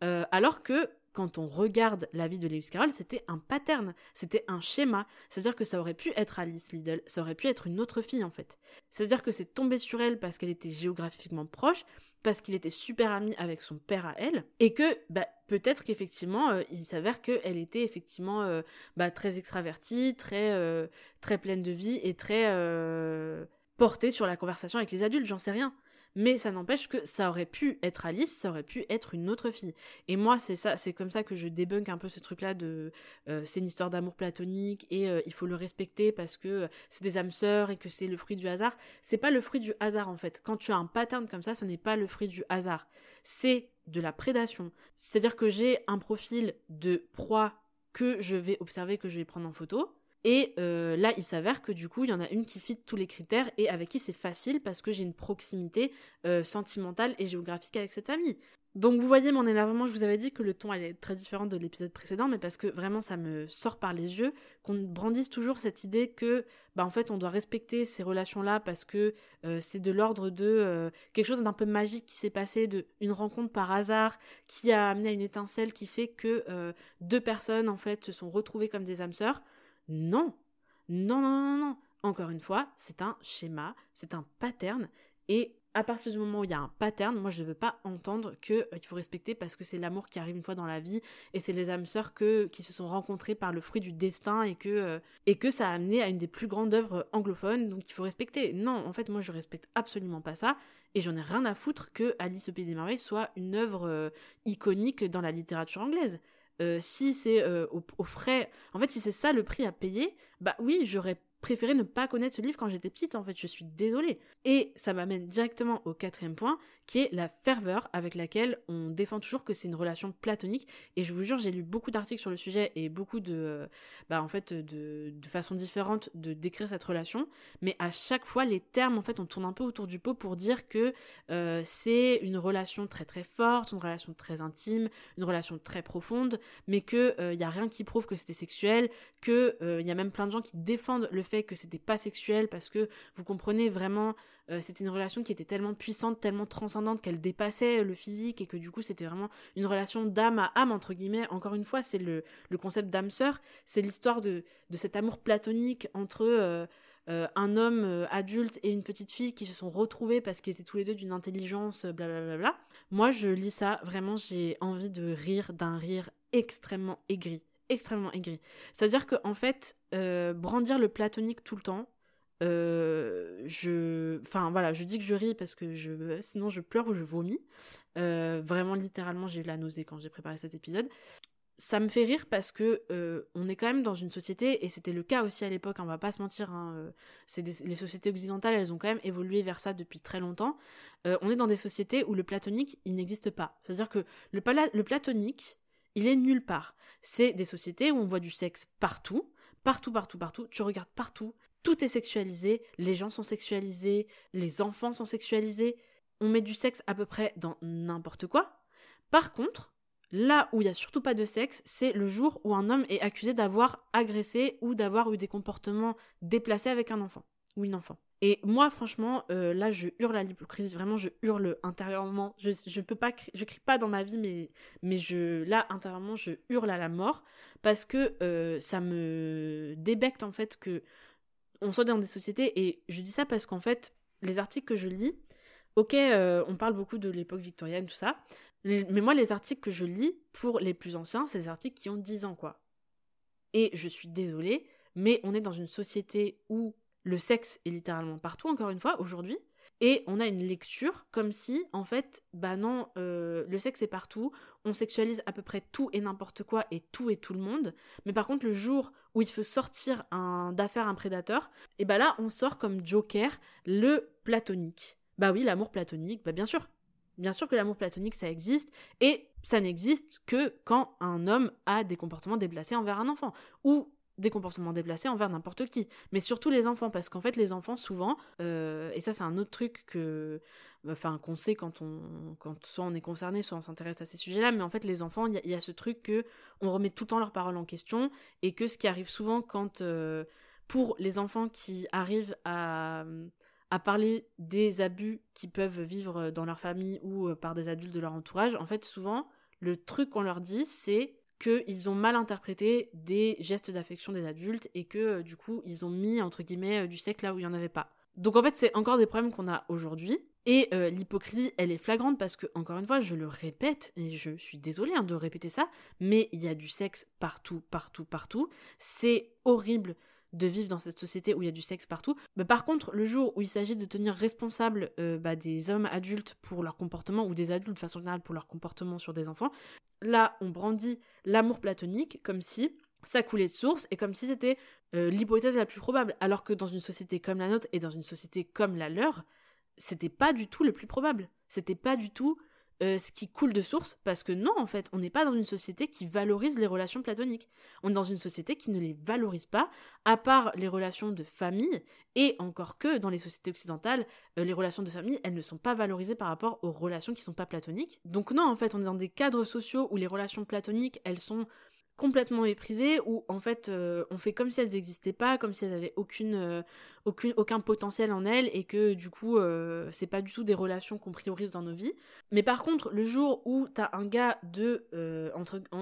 alors que quand on regarde la vie de Lewis Carroll, c'était un pattern, c'était un schéma. C'est-à-dire que ça aurait pu être Alice Liddell, ça aurait pu être une autre fille en fait. C'est-à-dire que c'est tombé sur elle parce qu'elle était géographiquement proche, parce qu'il était super ami avec son père à elle, et que bah, peut-être qu'effectivement, euh, il s'avère qu'elle était effectivement euh, bah, très extravertie, très, euh, très pleine de vie et très portée sur la conversation avec les adultes, j'en sais rien mais ça n'empêche que ça aurait pu être Alice, ça aurait pu être une autre fille. Et moi, c'est ça, c'est comme ça que je débunk un peu ce truc-là de euh, c'est une histoire d'amour platonique et euh, il faut le respecter parce que euh, c'est des âmes sœurs et que c'est le fruit du hasard. C'est pas le fruit du hasard en fait. Quand tu as un pattern comme ça, ce n'est pas le fruit du hasard. C'est de la prédation. C'est-à-dire que j'ai un profil de proie que je vais observer, que je vais prendre en photo. Et euh, là, il s'avère que du coup, il y en a une qui fit tous les critères et avec qui c'est facile parce que j'ai une proximité euh, sentimentale et géographique avec cette famille. Donc vous voyez mon énervement, je vous avais dit que le ton être très différent de l'épisode précédent, mais parce que vraiment ça me sort par les yeux, qu'on brandisse toujours cette idée que bah en fait on doit respecter ces relations-là parce que euh, c'est de l'ordre de quelque chose d'un peu magique qui s'est passé, de une rencontre par hasard qui a amené à une étincelle qui fait que deux personnes en fait se sont retrouvées comme des âmes sœurs. Non, non, non, non, non. Encore une fois, c'est un schéma, c'est un pattern et à partir du moment où il y a un pattern, moi je ne veux pas entendre que euh, faut respecter parce que c'est l'amour qui arrive une fois dans la vie et c'est les âmes sœurs qui se sont rencontrées par le fruit du destin et que, euh, et que ça a amené à une des plus grandes œuvres anglophones, donc il faut respecter. Non, en fait moi je respecte absolument pas ça et j'en ai rien à foutre que Alice au Pays des Merveilles soit une œuvre euh, iconique dans la littérature anglaise. Si c'est au, au, frais, en fait si c'est ça le prix à payer, bah oui j'aurais préféré ne pas connaître ce livre quand j'étais petite, en fait, je suis désolée. Et ça m'amène directement au quatrième point, qui est la ferveur avec laquelle on défend toujours que c'est une relation platonique. Et je vous jure, j'ai lu beaucoup d'articles sur le sujet et beaucoup de, bah, en fait, de, de façons différentes de décrire cette relation. Mais à chaque fois, les termes, en fait, on tourne un peu autour du pot pour dire que euh, c'est une relation très très forte, une relation très intime, une relation très profonde, mais que il euh, a rien qui prouve que c'était sexuel, que il euh, y a même plein de gens qui défendent le fait que c'était pas sexuel parce que vous comprenez vraiment euh, c'était une relation qui était tellement puissante, tellement transcendante qu'elle dépassait le physique et que du coup c'était vraiment une relation d'âme à âme entre guillemets. Encore une fois, c'est le, concept d'âme sœur, c'est l'histoire de, cet amour platonique entre euh, euh, un homme adulte et une petite fille qui se sont retrouvés parce qu'ils étaient tous les deux d'une intelligence, blablabla. Bla Moi, je lis ça, vraiment, j'ai envie de rire d'un rire extrêmement aigri extrêmement aigri. C'est-à-dire que en fait, brandir le platonique tout le temps, euh, je, enfin voilà, je dis que je ris parce que je, sinon je pleure ou je vomis. Euh, vraiment, littéralement, j'ai eu la nausée quand j'ai préparé cet épisode. Ça me fait rire parce que euh, on est quand même dans une société et c'était le cas aussi à l'époque. On va pas se mentir, hein, les sociétés occidentales, elles ont quand même évolué vers ça depuis très longtemps. on est dans des sociétés où le platonique il n'existe pas. C'est-à-dire que le platonique il est nulle part. C'est des sociétés où on voit du sexe partout, partout, partout, partout. Tu regardes partout, tout est sexualisé, les gens sont sexualisés, les enfants sont sexualisés, on met du sexe à peu près dans n'importe quoi. Par contre, là où il n'y a surtout pas de sexe, c'est le jour où un homme est accusé d'avoir agressé ou d'avoir eu des comportements déplacés avec un enfant ou une enfant. Et moi, franchement, euh, là, je hurle à l'hypocrisie. Vraiment, je hurle intérieurement. Je, je peux pas, crie pas dans ma vie, mais, mais je, là, intérieurement, je hurle à la mort parce que euh, ça me débecte en fait que on soit dans des sociétés, et je dis ça parce qu'en fait, les articles que je lis, ok, euh, on parle beaucoup de l'époque victorienne, tout ça, mais moi, les articles que je lis, pour les plus anciens, c'est articles qui ont 10 ans, quoi. Et je suis désolée, mais on est dans une société où le sexe est littéralement partout, encore une fois, aujourd'hui, et on a une lecture comme si, en fait, bah non, euh, le sexe est partout, on sexualise à peu près tout et n'importe quoi et tout et tout le monde. Mais par contre, le jour où il faut sortir un, d'affaire un prédateur, et bah là, on sort comme Joker le platonique. Bah oui, l'amour platonique, bah bien sûr. Bien sûr que l'amour platonique, ça existe, et ça n'existe que quand un homme a des comportements déplacés envers un enfant, ou des comportements déplacés envers n'importe qui, mais surtout les enfants, parce qu'en fait les enfants souvent, euh, et ça c'est un autre truc que, enfin qu'on sait quand on, quand soit on est concerné, soit on s'intéresse à ces sujets-là, mais en fait les enfants, il y, a ce truc que on remet tout le temps leurs paroles en question, et que ce qui arrive souvent quand, euh, pour les enfants qui arrivent à à parler des abus qu'ils peuvent vivre dans leur famille ou euh, par des adultes de leur entourage, en fait souvent le truc qu'on leur dit c'est qu'ils ont mal interprété des gestes d'affection des adultes et que euh, du coup ils ont mis entre guillemets euh, du sexe là où il n'y en avait pas. Donc en fait c'est encore des problèmes qu'on a aujourd'hui et euh, l'hypocrisie elle est flagrante parce que encore une fois je le répète et je suis désolée hein, de répéter ça mais il y a du sexe partout partout partout c'est horrible de vivre dans cette société où il y a du sexe partout. Mais par contre, le jour où il s'agit de tenir responsable euh, bah, des hommes adultes pour leur comportement, ou des adultes de façon générale pour leur comportement sur des enfants, là, on brandit l'amour platonique comme si ça coulait de source et comme si c'était euh, l'hypothèse la plus probable. Alors que dans une société comme la nôtre et dans une société comme la leur, c'était pas du tout le plus probable. C'était pas du tout euh, ce qui coule de source, parce que non, en fait, on n'est pas dans une société qui valorise les relations platoniques. On est dans une société qui ne les valorise pas, à part les relations de famille, et encore que dans les sociétés occidentales, euh, les relations de famille, elles ne sont pas valorisées par rapport aux relations qui ne sont pas platoniques. Donc non, en fait, on est dans des cadres sociaux où les relations platoniques, elles sont complètement méprisées, où en fait euh, on fait comme si elles n'existaient pas, comme si elles avaient aucune, euh, aucune, aucun potentiel en elles, et que du coup euh, c'est pas du tout des relations qu'on priorise dans nos vies. Mais par contre, le jour où t'as un gars de,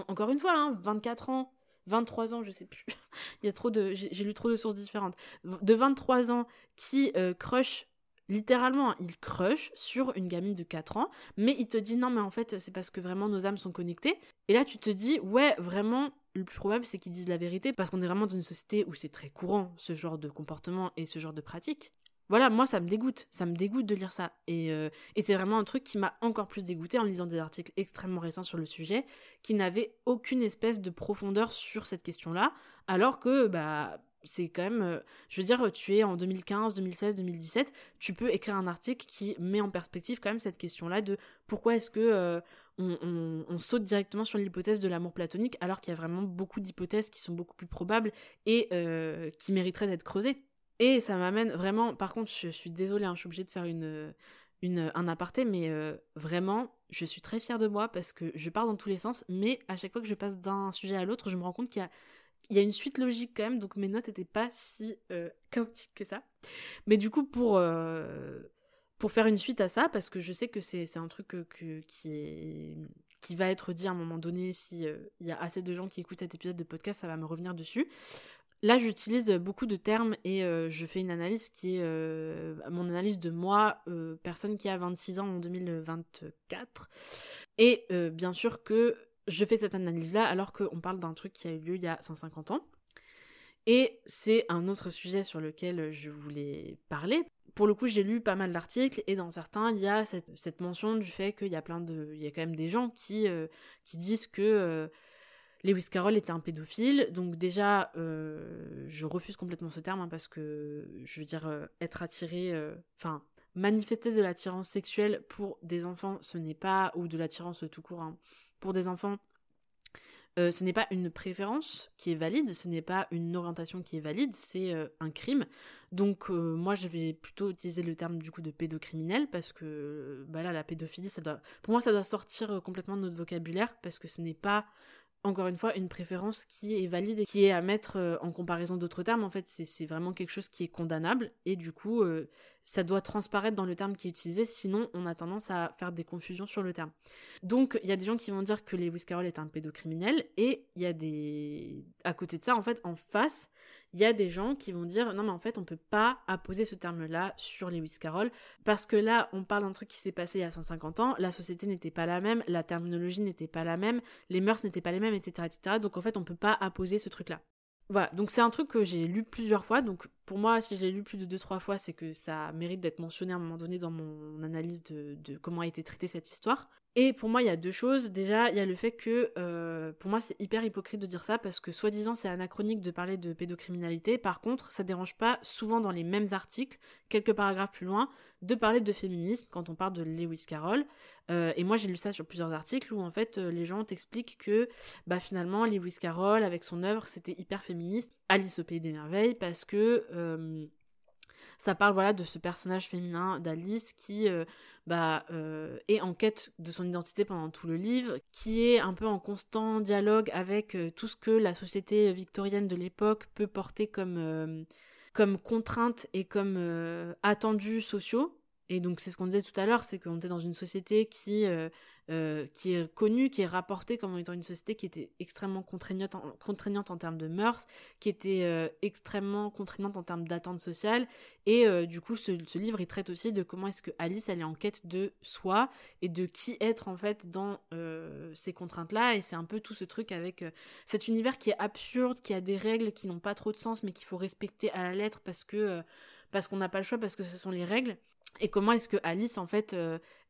encore une fois, hein, 24 ans, 23 ans, je sais plus, [LAUGHS] il y a trop de, j'ai lu trop de sources différentes, de 23 ans qui crush littéralement, il crush sur une gamine de 4 ans, mais il te dit non, mais en fait, c'est parce que vraiment nos âmes sont connectées. Et là, tu te dis, ouais, vraiment, le plus probable, c'est qu'ils disent la vérité, parce qu'on est vraiment dans une société où c'est très courant, ce genre de comportement et ce genre de pratique. Voilà, moi, ça me dégoûte, ça me dégoûte de lire ça. Et, euh, et c'est vraiment un truc qui m'a encore plus dégoûté en lisant des articles extrêmement récents sur le sujet, qui n'avaient aucune espèce de profondeur sur cette question-là, alors que, bah, c'est quand même, euh, je veux dire, tu es en 2015, 2016, 2017, tu peux écrire un article qui met en perspective quand même cette question-là de pourquoi est-ce que euh, on, saute directement sur l'hypothèse de l'amour platonique alors qu'il y a vraiment beaucoup d'hypothèses qui sont beaucoup plus probables et euh, qui mériteraient d'être creusées. Et ça m'amène vraiment, par contre, je, suis désolée, hein, je suis obligée de faire une, un aparté, mais vraiment, je suis très fière de moi parce que je pars dans tous les sens, mais à chaque fois que je passe d'un sujet à l'autre, je me rends compte qu'il y a il y a une suite logique quand même, donc mes notes n'étaient pas si euh, chaotiques que ça. Mais du coup, pour, euh, pour faire une suite à ça, parce que je sais que c'est un truc que, qui, est, qui va être dit à un moment donné, s'il euh, y a assez de gens qui écoutent cet épisode de podcast, ça va me revenir dessus. Là, j'utilise beaucoup de termes et je fais une analyse qui est mon analyse de moi, personne qui a 26 ans en 2024. Et bien sûr que je fais cette analyse-là alors qu'on parle d'un truc qui a eu lieu il y a 150 ans. Et c'est un autre sujet sur lequel je voulais parler. Pour le coup, j'ai lu pas mal d'articles et dans certains, il y a cette, mention du fait qu'il y a plein de, il y a quand même des gens qui, euh, disent que euh, Lewis Carroll était un pédophile. Donc déjà, euh, je refuse complètement ce terme hein, parce que je veux dire être attiré, enfin manifester de l'attirance sexuelle pour des enfants, ce n'est pas ou de l'attirance tout court. Hein, pour des enfants, euh, ce n'est pas une préférence qui est valide, ce n'est pas une orientation qui est valide, c'est euh, un crime. Donc euh, moi je vais plutôt utiliser le terme du coup de pédocriminel parce que bah là la pédophilie ça doit pour moi ça doit sortir complètement de notre vocabulaire parce que ce n'est pas encore une fois, une préférence qui est valide et qui est à mettre en comparaison d'autres termes. En fait, c'est vraiment quelque chose qui est condamnable et du coup, ça doit transparaître dans le terme qui est utilisé, sinon on a tendance à faire des confusions sur le terme. Donc, il y a des gens qui vont dire que Lewis Carroll est un pédocriminel et il y a des... À côté de ça, en fait, en face, il y a des gens qui vont dire non mais en fait on peut pas apposer ce terme-là sur Lewis Carroll parce que là on parle d'un truc qui s'est passé il y a 150 ans, la société n'était pas la même, la terminologie n'était pas la même, les mœurs n'étaient pas les mêmes, etc., etc. Donc en fait on peut pas apposer ce truc-là. Voilà, donc c'est un truc que j'ai lu plusieurs fois, donc pour moi si je l'ai lu plus de deux trois fois c'est que ça mérite d'être mentionné à un moment donné dans mon analyse de, de comment a été traitée cette histoire. Et pour moi, il y a deux choses. Déjà, il y a le fait que, euh, pour moi, c'est hyper hypocrite de dire ça parce que, soi-disant, c'est anachronique de parler de pédocriminalité. Par contre, ça dérange pas, souvent dans les mêmes articles, quelques paragraphes plus loin, de parler de féminisme quand on parle de Lewis Carroll. Euh, et moi, j'ai lu ça sur plusieurs articles où, en fait, euh, les gens t'expliquent que, bah, finalement, Lewis Carroll, avec son œuvre, c'était hyper féministe. Alice au Pays des Merveilles, parce que ça parle voilà de ce personnage féminin d'Alice qui euh, bah, euh, est en quête de son identité pendant tout le livre, qui est un peu en constant dialogue avec euh, tout ce que la société victorienne de l'époque peut porter comme, comme contraintes et comme attendus sociaux. Et donc c'est ce qu'on disait tout à l'heure, c'est qu'on était dans une société qui euh, qui est connue, qui est rapportée comme étant une société qui était extrêmement contraignante en, contraignante en termes de mœurs, qui était euh, extrêmement contraignante en termes d'attente sociale. Et euh, du coup, ce, livre, il traite aussi de comment est-ce que Alice, elle est en quête de soi et de qui être en fait dans ces contraintes-là. Et c'est un peu tout ce truc avec cet univers qui est absurde, qui a des règles qui n'ont pas trop de sens, mais qu'il faut respecter à la lettre parce que parce qu'on n'a pas le choix, parce que ce sont les règles. Et comment est-ce que Alice, en fait,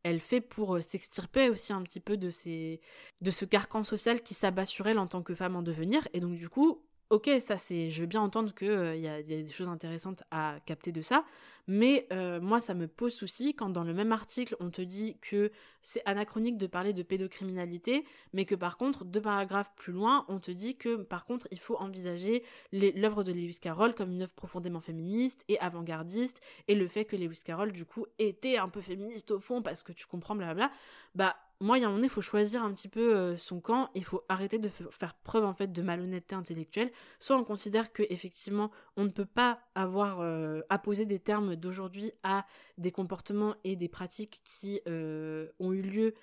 elle fait pour euh, s'extirper aussi un petit peu de, ces, de ce carcan social qui s'abat sur elle en tant que femme en devenir. Et donc du coup, ok, ça c'est, je veux bien entendre qu'il euh, y, a des choses intéressantes à capter de ça, mais euh, moi ça me pose souci quand dans le même article on te dit que c'est anachronique de parler de pédocriminalité, mais que par contre deux paragraphes plus loin on te dit que par contre il faut envisager l'œuvre de Lewis Carroll comme une œuvre profondément féministe et avant-gardiste, et le fait que Lewis Carroll du coup était un peu féministe au fond parce que tu comprends blablabla, bah moi, il y a un moment, il faut choisir un petit peu euh, son camp. Il faut arrêter de faire preuve en fait de malhonnêteté intellectuelle. Soit on considère que effectivement, on ne peut pas avoir euh, apposé des termes d'aujourd'hui à des comportements et des pratiques qui euh, ont eu lieu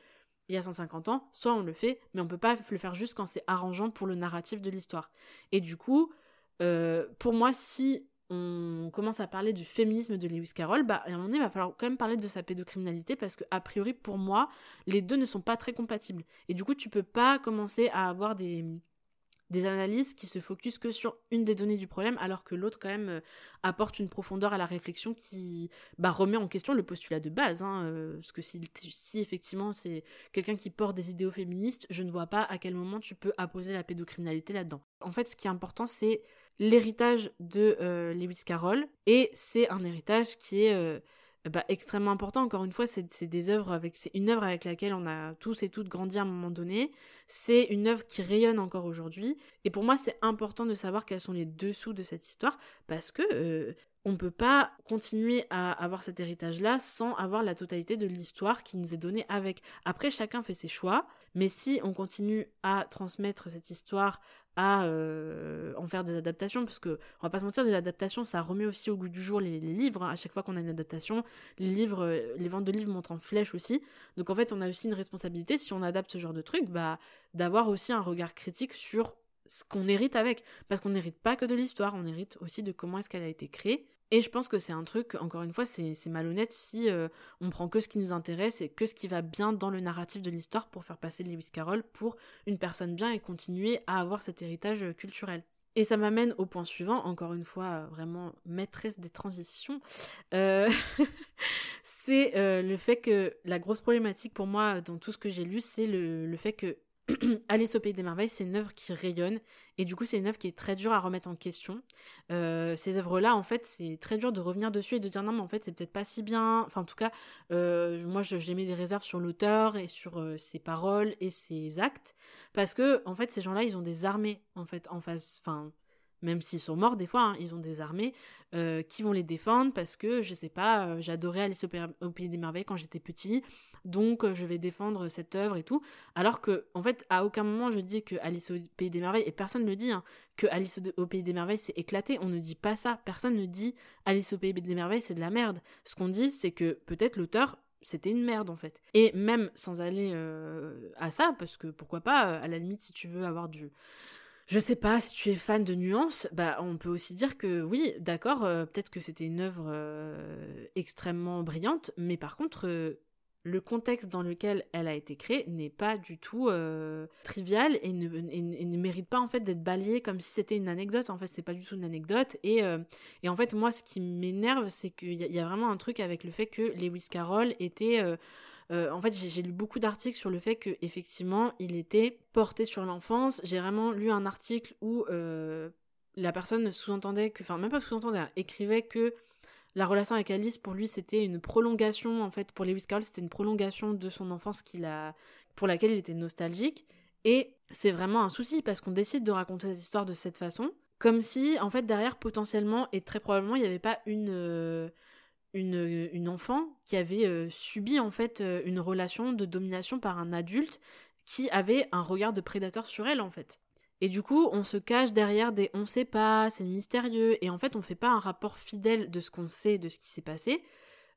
il y a 150 ans. Soit on le fait, mais on peut pas le faire juste quand c'est arrangeant pour le narratif de l'histoire. Et du coup, pour moi, si on commence à parler du féminisme de Lewis Carroll, bah, à un moment donné, il va falloir quand même parler de sa pédocriminalité parce que, a priori, pour moi, les deux ne sont pas très compatibles. Et du coup, tu peux pas commencer à avoir des, des analyses qui se focusent que sur une des données du problème, alors que l'autre, quand même, euh, apporte une profondeur à la réflexion qui bah, remet en question le postulat de base. Hein, euh, parce que si, si effectivement c'est quelqu'un qui porte des idéaux féministes, je ne vois pas à quel moment tu peux apposer la pédocriminalité là-dedans. En fait, ce qui est important, c'est l'héritage de euh, Lewis Carroll et c'est un héritage qui est euh, bah, extrêmement important. Encore une fois, c'est des œuvres avec, c'est une œuvre avec laquelle on a tous et toutes grandi à un moment donné. C'est une œuvre qui rayonne encore aujourd'hui. Et pour moi, c'est important de savoir quels sont les dessous de cette histoire parce que euh, on ne peut pas continuer à avoir cet héritage-là sans avoir la totalité de l'histoire qui nous est donnée avec. Après, chacun fait ses choix, mais si on continue à transmettre cette histoire à euh, en faire des adaptations parce que on va pas se mentir des adaptations ça remet aussi au goût du jour les, livres hein. à chaque fois qu'on a une adaptation les livres euh, les ventes de livres montent en flèche aussi donc en fait on a aussi une responsabilité si on adapte ce genre de truc bah d'avoir aussi un regard critique sur ce qu'on hérite avec parce qu'on n'hérite pas que de l'histoire on hérite aussi de comment est-ce qu'elle a été créée et je pense que c'est un truc, encore une fois, c'est malhonnête si euh, on prend que ce qui nous intéresse et que ce qui va bien dans le narratif de l'histoire pour faire passer Lewis Carroll pour une personne bien et continuer à avoir cet héritage euh, culturel. Et ça m'amène au point suivant, encore une fois, vraiment maîtresse des transitions. Euh, [LAUGHS] c'est le fait que la grosse problématique pour moi dans tout ce que j'ai lu, c'est le, le, fait que Alice au Pays des Merveilles, c'est une œuvre qui rayonne et du coup c'est une œuvre qui est très dure à remettre en question. Euh, ces œuvres-là, en fait, c'est très dur de revenir dessus et de dire non mais en fait c'est peut-être pas si bien. Enfin en tout cas, euh, moi j'ai mis des réserves sur l'auteur et sur euh, ses paroles et ses actes parce que en fait ces gens-là ils ont des armées en fait en face. Enfin même s'ils sont morts des fois, hein, ils ont des armées qui vont les défendre parce que je sais pas, j'adorais Alice au Pays des Merveilles quand j'étais petit donc euh, je vais défendre cette œuvre et tout. Alors que, en fait, à aucun moment je dis que Alice au Pays des Merveilles, et personne ne le dit, hein, que Alice au Pays des Merveilles c'est éclaté, on ne dit pas ça, personne ne dit Alice au Pays des Merveilles c'est de la merde. Ce qu'on dit c'est que peut-être l'auteur c'était une merde en fait. Et même sans aller euh, à ça, parce que pourquoi pas, euh, à la limite si tu veux avoir du... Je sais pas, si tu es fan de nuances, bah on peut aussi dire que oui, d'accord, peut-être que c'était une œuvre extrêmement brillante, mais par contre, le contexte dans lequel elle a été créée n'est pas du tout euh, trivial et ne, mérite pas en fait d'être balayé comme si c'était une anecdote. En fait, c'est pas du tout une anecdote. Et, euh, en fait, moi, ce qui m'énerve, c'est qu'il y, a vraiment un truc avec le fait que Lewis Carroll était euh, en fait, j'ai lu beaucoup d'articles sur le fait que effectivement, il était porté sur l'enfance. J'ai vraiment lu un article où la personne sous-entendait que, enfin même pas sous-entendait, hein, écrivait que la relation avec Alice, pour lui, c'était une prolongation, en fait, pour Lewis Carroll, c'était une prolongation de son enfance qu'il a, pour laquelle il était nostalgique. Et c'est vraiment un souci parce qu'on décide de raconter cette histoire de cette façon, comme si, en fait, derrière, potentiellement et très probablement, il n'y avait pas une, euh, une, une, enfant qui avait euh, subi, en fait, euh, une relation de domination par un adulte qui avait un regard de prédateur sur elle, en fait. Et du coup, on se cache derrière des on sait pas, c'est mystérieux, et en fait, on fait pas un rapport fidèle de ce qu'on sait, de ce qui s'est passé.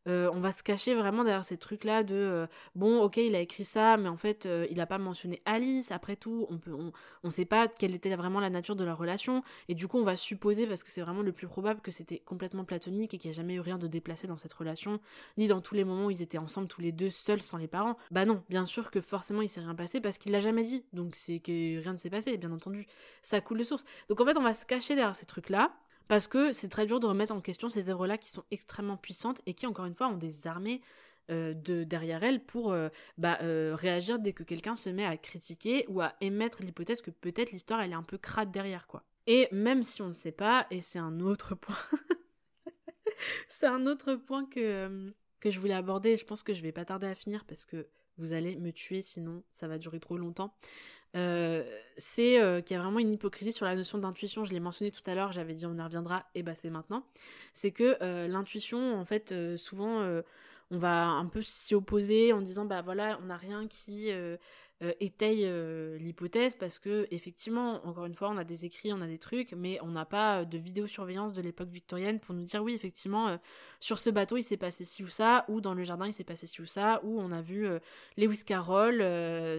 Euh, on va se cacher vraiment derrière ces trucs-là de euh, bon, ok, il a écrit ça, mais en fait, euh, il n'a pas mentionné Alice. Après tout, on peut, on, on sait pas quelle était vraiment la nature de leur relation, et du coup, on va supposer parce que c'est vraiment le plus probable que c'était complètement platonique et qu'il n'y a jamais eu rien de déplacé dans cette relation, ni dans tous les moments où ils étaient ensemble tous les deux seuls sans les parents. Bah non, bien sûr que forcément il s'est rien passé parce qu'il l'a jamais dit, donc c'est que rien ne s'est passé, bien entendu, ça coule de source. Donc en fait, on va se cacher derrière ces trucs-là parce que c'est très dur de remettre en question ces œuvres-là qui sont extrêmement puissantes et qui, encore une fois, ont des armées euh, de, derrière elles pour euh, bah, euh, réagir dès que quelqu'un se met à critiquer ou à émettre l'hypothèse que peut-être l'histoire elle est un peu crade derrière quoi. Et même si on ne sait pas, et c'est un autre point, [LAUGHS] c'est un autre point que, que je voulais aborder, je pense que je vais pas tarder à finir parce que vous allez me tuer sinon ça va durer trop longtemps. Euh, c'est euh, qu'il y a vraiment une hypocrisie sur la notion d'intuition. Je l'ai mentionné tout à l'heure, j'avais dit on y reviendra, et bah c'est maintenant. C'est que l'intuition, en fait, souvent on va un peu s'y opposer en disant bah voilà, on n'a rien qui euh, étaye euh, l'hypothèse parce que effectivement, encore une fois, on a des écrits, on a des trucs, mais on n'a pas de vidéosurveillance de l'époque victorienne pour nous dire oui, effectivement, euh, sur ce bateau il s'est passé ci ou ça, ou dans le jardin il s'est passé ci ou ça, ou on a vu Lewis Carroll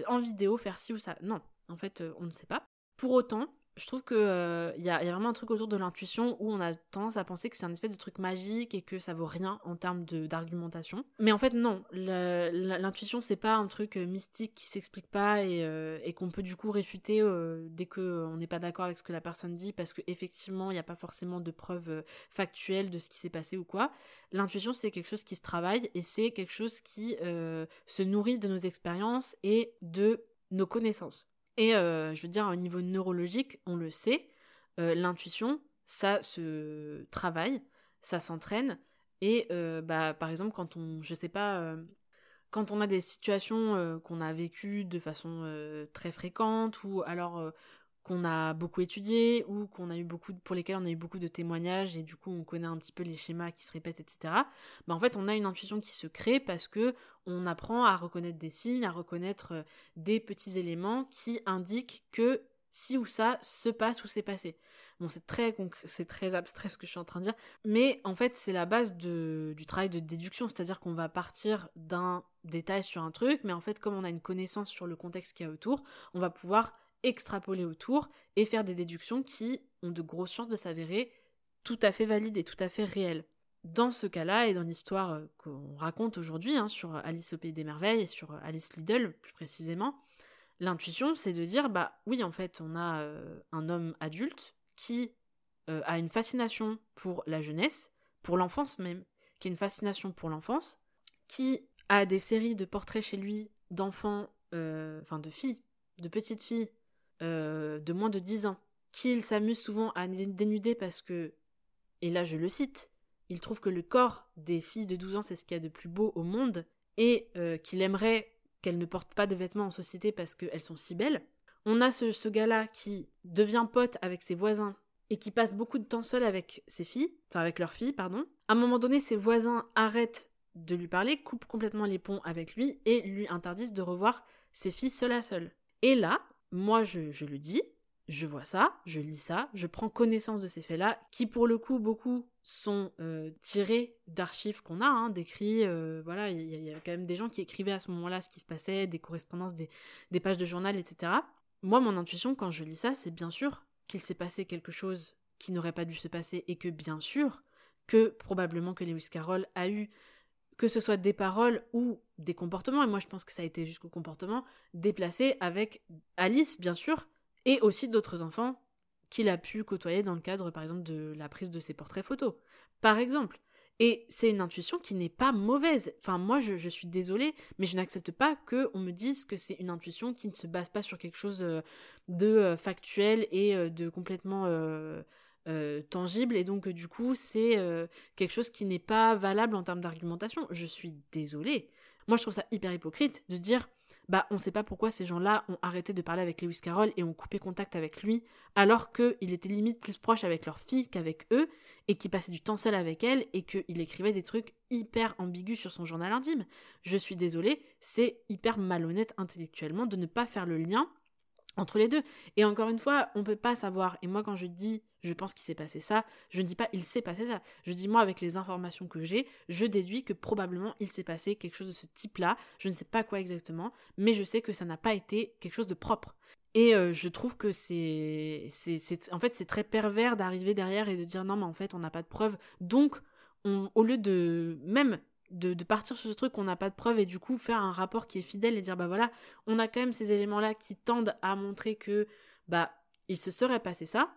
en vidéo faire ci ou ça. Non, en fait, on ne sait pas. Pour autant, je trouve que il euh, y, a, vraiment un truc autour de l'intuition où on a tendance à penser que c'est un espèce de truc magique et que ça vaut rien en termes d'argumentation. Mais en fait non, l'intuition c'est pas un truc euh, mystique qui s'explique pas euh, et qu'on peut du coup réfuter dès qu'on n'est pas d'accord avec ce que la personne dit parce qu'effectivement il n'y a pas forcément de preuves factuelles de ce qui s'est passé ou quoi. L'intuition c'est quelque chose qui se travaille et c'est quelque chose qui se nourrit de nos expériences et de nos connaissances. Et euh, je veux dire, au niveau neurologique, on le sait, euh, l'intuition, ça se travaille, ça s'entraîne. Et euh, bah, par exemple, quand on, je sais pas, quand on a des situations qu'on a vécues de façon très fréquente, ou alors qu'on a beaucoup étudié ou qu'on a eu beaucoup pour lesquels on a eu beaucoup de témoignages et du coup on connaît un petit peu les schémas qui se répètent etc bah en fait on a une intuition qui se crée parce que on apprend à reconnaître des signes à reconnaître euh, des petits éléments qui indiquent que si ou ça se passe ou s'est passé. Bon c'est très c'est très abstrait ce que je suis en train de dire mais en fait c'est la base du travail de déduction c'est-à-dire qu'on va partir d'un détail sur un truc mais en fait comme on a une connaissance sur le contexte qu'il y a autour on va pouvoir extrapoler autour et faire des déductions qui ont de grosses chances de s'avérer tout à fait valides et tout à fait réelles. Dans ce cas-là, et dans l'histoire euh, qu'on raconte aujourd'hui hein, sur Alice au Pays des Merveilles et sur Alice Liddell plus précisément, l'intuition c'est de dire bah oui en fait on a euh, un homme adulte qui euh, a une fascination pour la jeunesse, pour l'enfance même, qui a une fascination pour l'enfance, qui a des séries de portraits chez lui d'enfants, enfin de filles, de petites filles euh, de moins de 10 ans, qu'il s'amuse souvent à dénuder parce que, et là je le cite, il trouve que le corps des filles de 12 ans c'est ce qu'il y a de plus beau au monde, et euh, qu'il aimerait qu'elles ne portent pas de vêtements en société parce qu'elles sont si belles. On a ce, ce gars-là qui devient pote avec ses voisins et qui passe beaucoup de temps seul avec ses filles, enfin avec leurs filles, pardon. À un moment donné, ses voisins arrêtent de lui parler, coupent complètement les ponts avec lui et lui interdisent de revoir ses filles seule à seule. Et là, moi je, le dis, je vois ça, je lis ça, je prends connaissance de ces faits-là, qui pour le coup, beaucoup sont euh, tirés d'archives qu'on a, hein, d'écrits, euh, voilà, il y, a quand même des gens qui écrivaient à ce moment-là ce qui se passait, des correspondances, des, des pages de journal, etc. Moi, mon intuition, quand je lis ça, c'est bien sûr qu'il s'est passé quelque chose qui n'aurait pas dû se passer, et que bien sûr, que probablement que Lewis Carroll a eu que ce soit des paroles ou des comportements, et moi je pense que ça a été jusqu'au comportement, déplacés avec Alice, bien sûr, et aussi d'autres enfants qu'il a pu côtoyer dans le cadre, par exemple, de la prise de ses portraits photos. Par exemple. Et c'est une intuition qui n'est pas mauvaise. Enfin, moi, je, suis désolée, mais je n'accepte pas qu'on me dise que c'est une intuition qui ne se base pas sur quelque chose euh, de euh, factuel et euh, de complètement tangible et donc du coup c'est euh, quelque chose qui n'est pas valable en termes d'argumentation. Je suis désolée. Moi je trouve ça hyper hypocrite de dire bah on sait pas pourquoi ces gens-là ont arrêté de parler avec Lewis Carroll et ont coupé contact avec lui alors qu'il était limite plus proche avec leur fille qu'avec eux et qu'il passait du temps seul avec elle et qu'il écrivait des trucs hyper ambigus sur son journal intime. Je suis désolée, c'est hyper malhonnête intellectuellement de ne pas faire le lien entre les deux. Et encore une fois, on peut pas savoir. Et moi, quand je dis je pense qu'il s'est passé ça, je ne dis pas il s'est passé ça. Je dis moi, avec les informations que j'ai, je déduis que probablement il s'est passé quelque chose de ce type-là. Je ne sais pas quoi exactement, mais je sais que ça n'a pas été quelque chose de propre. Et euh, je trouve que c'est, c'est, en fait, c'est très pervers d'arriver derrière et de dire non, mais en fait, on n'a pas de preuves. Donc, on, au lieu de même de, partir sur ce truc qu'on n'a pas de preuves et du coup faire un rapport qui est fidèle et dire bah voilà, on a quand même ces éléments-là qui tendent à montrer que bah il se serait passé ça.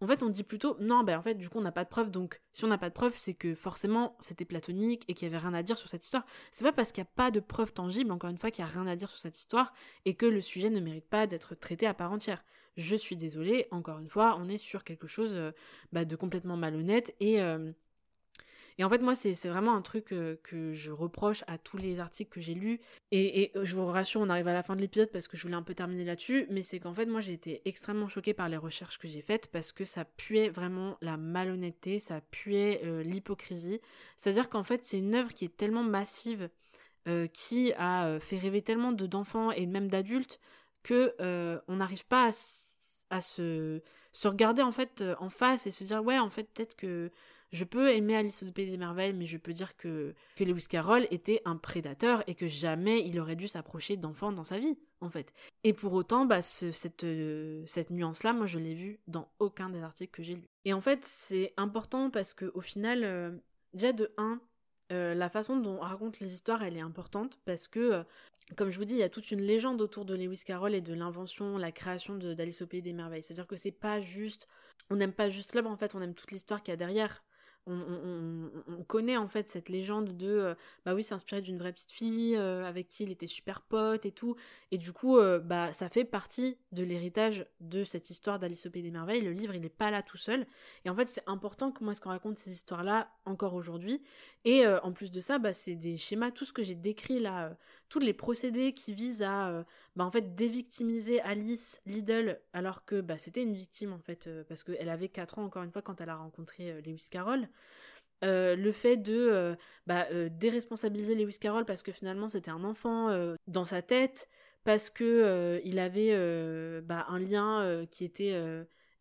en fait, on dit plutôt non, ben en fait, du coup, on n'a pas de preuves. Donc, si on n'a pas de preuves, c'est que forcément, c'était platonique et qu'il y avait rien à dire sur cette histoire. C'est pas parce qu'il n'y a pas de preuves tangibles, encore une fois, qu'il n'y a rien à dire sur cette histoire et que le sujet ne mérite pas d'être traité à part entière. Je suis désolée, encore une fois, on est sur quelque chose euh, bah, de complètement malhonnête et euh, et en fait, moi, c'est vraiment un truc euh, que je reproche à tous les articles que j'ai lus. Et, je vous rassure, on arrive à la fin de l'épisode parce que je voulais un peu terminer là-dessus. Mais c'est qu'en fait, moi, j'ai été extrêmement choquée par les recherches que j'ai faites parce que ça puait vraiment la malhonnêteté, ça puait euh, l'hypocrisie. C'est-à-dire qu'en fait, c'est une œuvre qui est tellement massive, euh, qui a fait rêver tellement d'enfants et même d'adultes que on n'arrive pas à, se, se regarder en fait en face et se dire ouais en fait peut-être que je peux aimer Alice au Pays des Merveilles, mais je peux dire que, que Lewis Carroll était un prédateur et que jamais il aurait dû s'approcher d'enfants dans sa vie, en fait. Et pour autant, bah, cette, euh, cette nuance-là, moi, je l'ai vue dans aucun des articles que j'ai lus. Et en fait, c'est important parce que au final, euh, déjà de 1, euh, la façon dont on raconte les histoires, elle est importante parce que, comme je vous dis, il y a toute une légende autour de Lewis Carroll et de l'invention, la création d'Alice au Pays des Merveilles. C'est-à-dire que c'est pas juste, on n'aime pas juste l'homme, en fait, on aime toute l'histoire qu'il y a derrière on, connaît en fait cette légende de euh, bah oui c'est inspiré d'une vraie petite fille euh, avec qui il était super pote et tout. Et du coup euh, bah ça fait partie de l'héritage de cette histoire d'Alice au pays des merveilles. Le livre il n'est pas là tout seul. Et en fait c'est important comment est-ce qu'on raconte ces histoires là encore aujourd'hui. Et en plus de ça bah c'est des schémas. Tout ce que j'ai décrit là tous les procédés qui visent à bah, en fait dévictimiser Alice Liddle alors que bah, c'était une victime en fait parce qu'elle avait 4 ans encore une fois quand elle a rencontré Lewis Carroll. Euh, le fait de euh, bah, euh, déresponsabiliser Lewis Carroll parce que finalement c'était un enfant dans sa tête, parce que il avait un lien qui était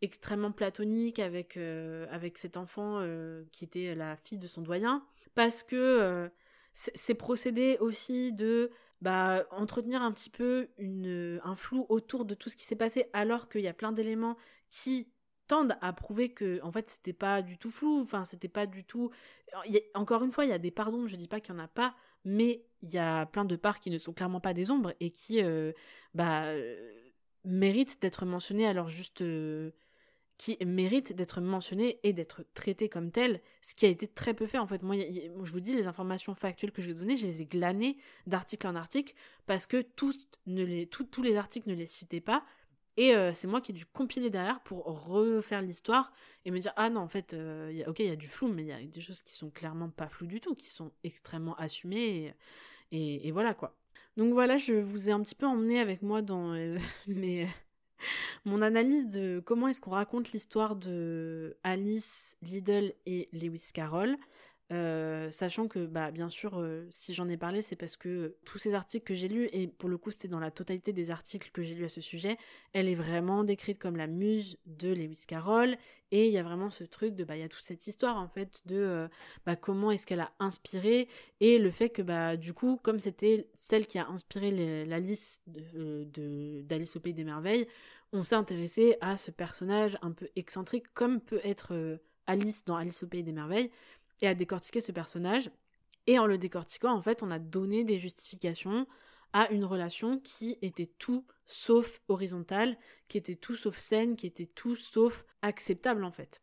extrêmement platonique avec, avec cet enfant qui était la fille de son doyen, parce que c'est procédé aussi de bah, entretenir un petit peu un flou autour de tout ce qui s'est passé alors qu'il y a plein d'éléments qui tendent à prouver que en fait c'était pas du tout flou enfin c'était pas du tout encore une fois il y a des pardons je dis pas qu'il y en a pas mais il y a plein de parts qui ne sont clairement pas des ombres et qui euh, bah méritent d'être mentionnées alors juste euh, qui méritent d'être mentionnées et d'être traitées comme telles ce qui a été très peu fait en fait moi je vous dis les informations factuelles que je vais donner je les ai glanées d'article en article parce que tous ne les tous les articles ne les citaient pas et euh, c'est moi qui ai dû compiler derrière pour refaire l'histoire et me dire ah non en fait euh, ok il y a du flou mais il y a des choses qui sont clairement pas floues du tout qui sont extrêmement assumées et, voilà quoi. Donc voilà je vous ai un petit peu emmené avec moi dans euh, [LAUGHS] mon analyse de comment est-ce qu'on raconte l'histoire de Alice Liddle et Lewis Carroll. Euh, sachant que, bah, bien sûr, euh, si j'en ai parlé, c'est parce que tous ces articles que j'ai lus, et pour le coup, c'était dans la totalité des articles que j'ai lus à ce sujet, elle est vraiment décrite comme la muse de Lewis Carroll, et il y a vraiment ce truc de, bah, il y a toute cette histoire, en fait, de euh, bah, comment est-ce qu'elle a inspiré, et le fait que, bah, du coup, comme c'était celle qui a inspiré la liste d'Alice de, au Pays des Merveilles, on s'est intéressé à ce personnage un peu excentrique, comme peut être Alice dans Alice au Pays des Merveilles, et à décortiquer ce personnage. Et en le décortiquant, en fait, on a donné des justifications à une relation qui était tout sauf horizontale, qui était tout sauf saine, qui était tout sauf acceptable en fait.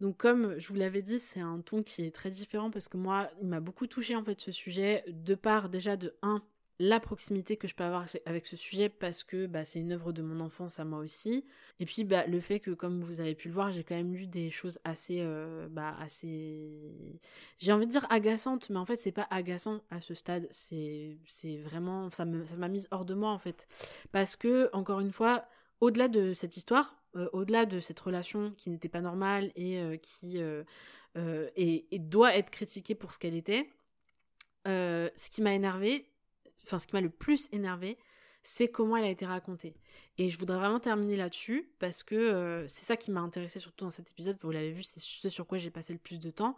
Donc comme je vous l'avais dit, c'est un ton qui est très différent parce que moi, il m'a beaucoup touché en fait ce sujet, de part déjà de 1, la proximité que je peux avoir avec ce sujet parce que bah, c'est une œuvre de mon enfance à moi aussi. Et puis bah, le fait que, comme vous avez pu le voir, j'ai quand même lu des choses assez, euh, bah, assez, j'ai envie de dire agaçantes, mais en fait c'est pas agaçant à ce stade. C'est, vraiment, ça m'a mise hors de moi en fait, parce que encore une fois, au-delà de cette histoire, euh, au-delà de cette relation qui n'était pas normale et euh, qui et, doit être critiquée pour ce qu'elle était. ce qui m'a énervé, enfin ce qui m'a le plus énervé, c'est comment elle a été racontée. Et je voudrais vraiment terminer là-dessus parce que euh, c'est ça qui m'a intéressé surtout dans cet épisode. Vous l'avez vu, c'est ce sur quoi j'ai passé le plus de temps.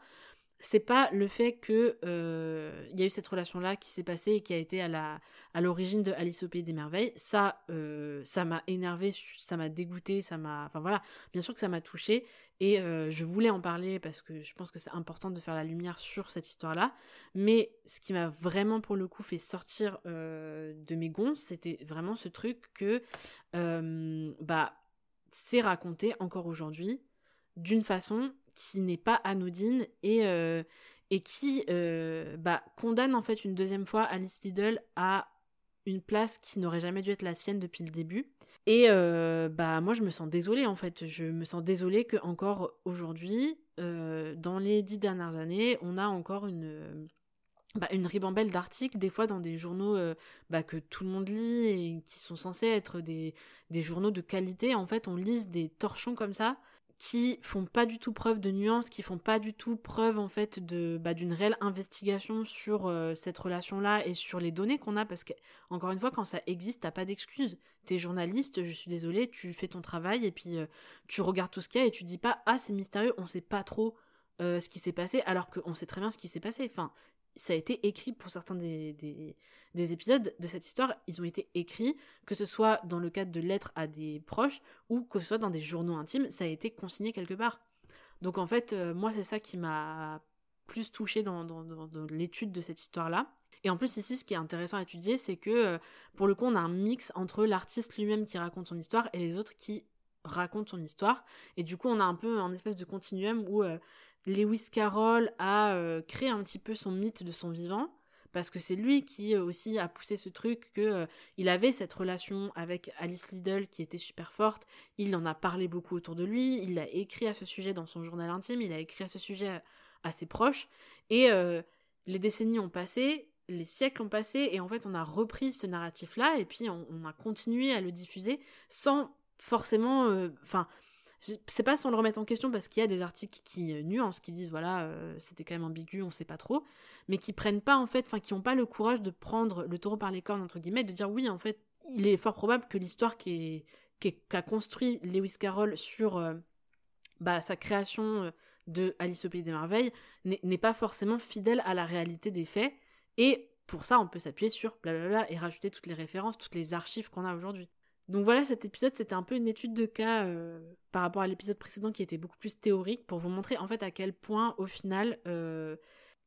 C'est pas le fait que euh, il y a eu cette relation là qui s'est passée et qui a été à l'origine de Alice au pays des merveilles. Ça, euh, ça m'a énervé, ça m'a dégoûté, ça m'a, enfin voilà, bien sûr que ça m'a touché et euh, je voulais en parler parce que je pense que c'est important de faire la lumière sur cette histoire-là. Mais ce qui m'a vraiment pour le coup fait sortir de mes gonds, c'était vraiment ce truc que bah c'est raconté encore aujourd'hui d'une façon qui n'est pas anodine et, euh, et qui euh, bah, condamne en fait une deuxième fois Alice Liddell à une place qui n'aurait jamais dû être la sienne depuis le début. Et euh, bah moi je me sens désolée en fait, je me sens désolée que encore aujourd'hui, dans les dix dernières années, on a encore une bah, une ribambelle d'articles, des fois dans des journaux bah, que tout le monde lit et qui sont censés être des, des journaux de qualité. En fait, on lise des torchons comme ça qui font pas du tout preuve de nuance, qui font pas du tout preuve en fait de bah, d'une réelle investigation sur euh, cette relation-là et sur les données qu'on a, parce que encore une fois, quand ça existe, t'as pas d'excuses. T'es journaliste, je suis désolée, tu fais ton travail et puis euh, tu regardes tout ce qu'il y a et tu dis pas ah c'est mystérieux, on sait pas trop euh, ce qui s'est passé, alors qu'on sait très bien ce qui s'est passé. Ça a été écrit pour certains des, des, épisodes de cette histoire, ils ont été écrits, que ce soit dans le cadre de lettres à des proches ou que ce soit dans des journaux intimes, ça a été consigné quelque part. Donc en fait, euh, moi c'est ça qui m'a plus touché dans, dans, l'étude de cette histoire-là. Et en plus ici, ce qui est intéressant à étudier, c'est que euh, pour le coup, on a un mix entre l'artiste lui-même qui raconte son histoire et les autres qui racontent son histoire. Et du coup, on a un peu un espèce de continuum où euh, Lewis Carroll a euh, créé un petit peu son mythe de son vivant parce que c'est lui qui euh, aussi a poussé ce truc que euh, il avait cette relation avec Alice Liddell qui était super forte, il en a parlé beaucoup autour de lui, il a écrit à ce sujet dans son journal intime, il a écrit à ce sujet à ses proches. Et les décennies ont passé, les siècles ont passé et en fait on a repris ce narratif là et puis on, a continué à le diffuser sans forcément enfin c'est pas sans le remettre en question parce qu'il y a des articles qui euh, nuancent, qui disent voilà, euh, c'était quand même ambigu, on sait pas trop, mais qui prennent pas en fait, enfin qui ont pas le courage de prendre le taureau par les cornes entre guillemets, de dire oui en fait, il est fort probable que l'histoire qu'a construit Lewis Carroll sur euh, bah, sa création de Alice au pays des merveilles n'est pas forcément fidèle à la réalité des faits et pour ça on peut s'appuyer sur blablabla et rajouter toutes les références, toutes les archives qu'on a aujourd'hui. Donc voilà, cet épisode, c'était un peu une étude de cas euh, par rapport à l'épisode précédent qui était beaucoup plus théorique pour vous montrer en fait à quel point au final euh,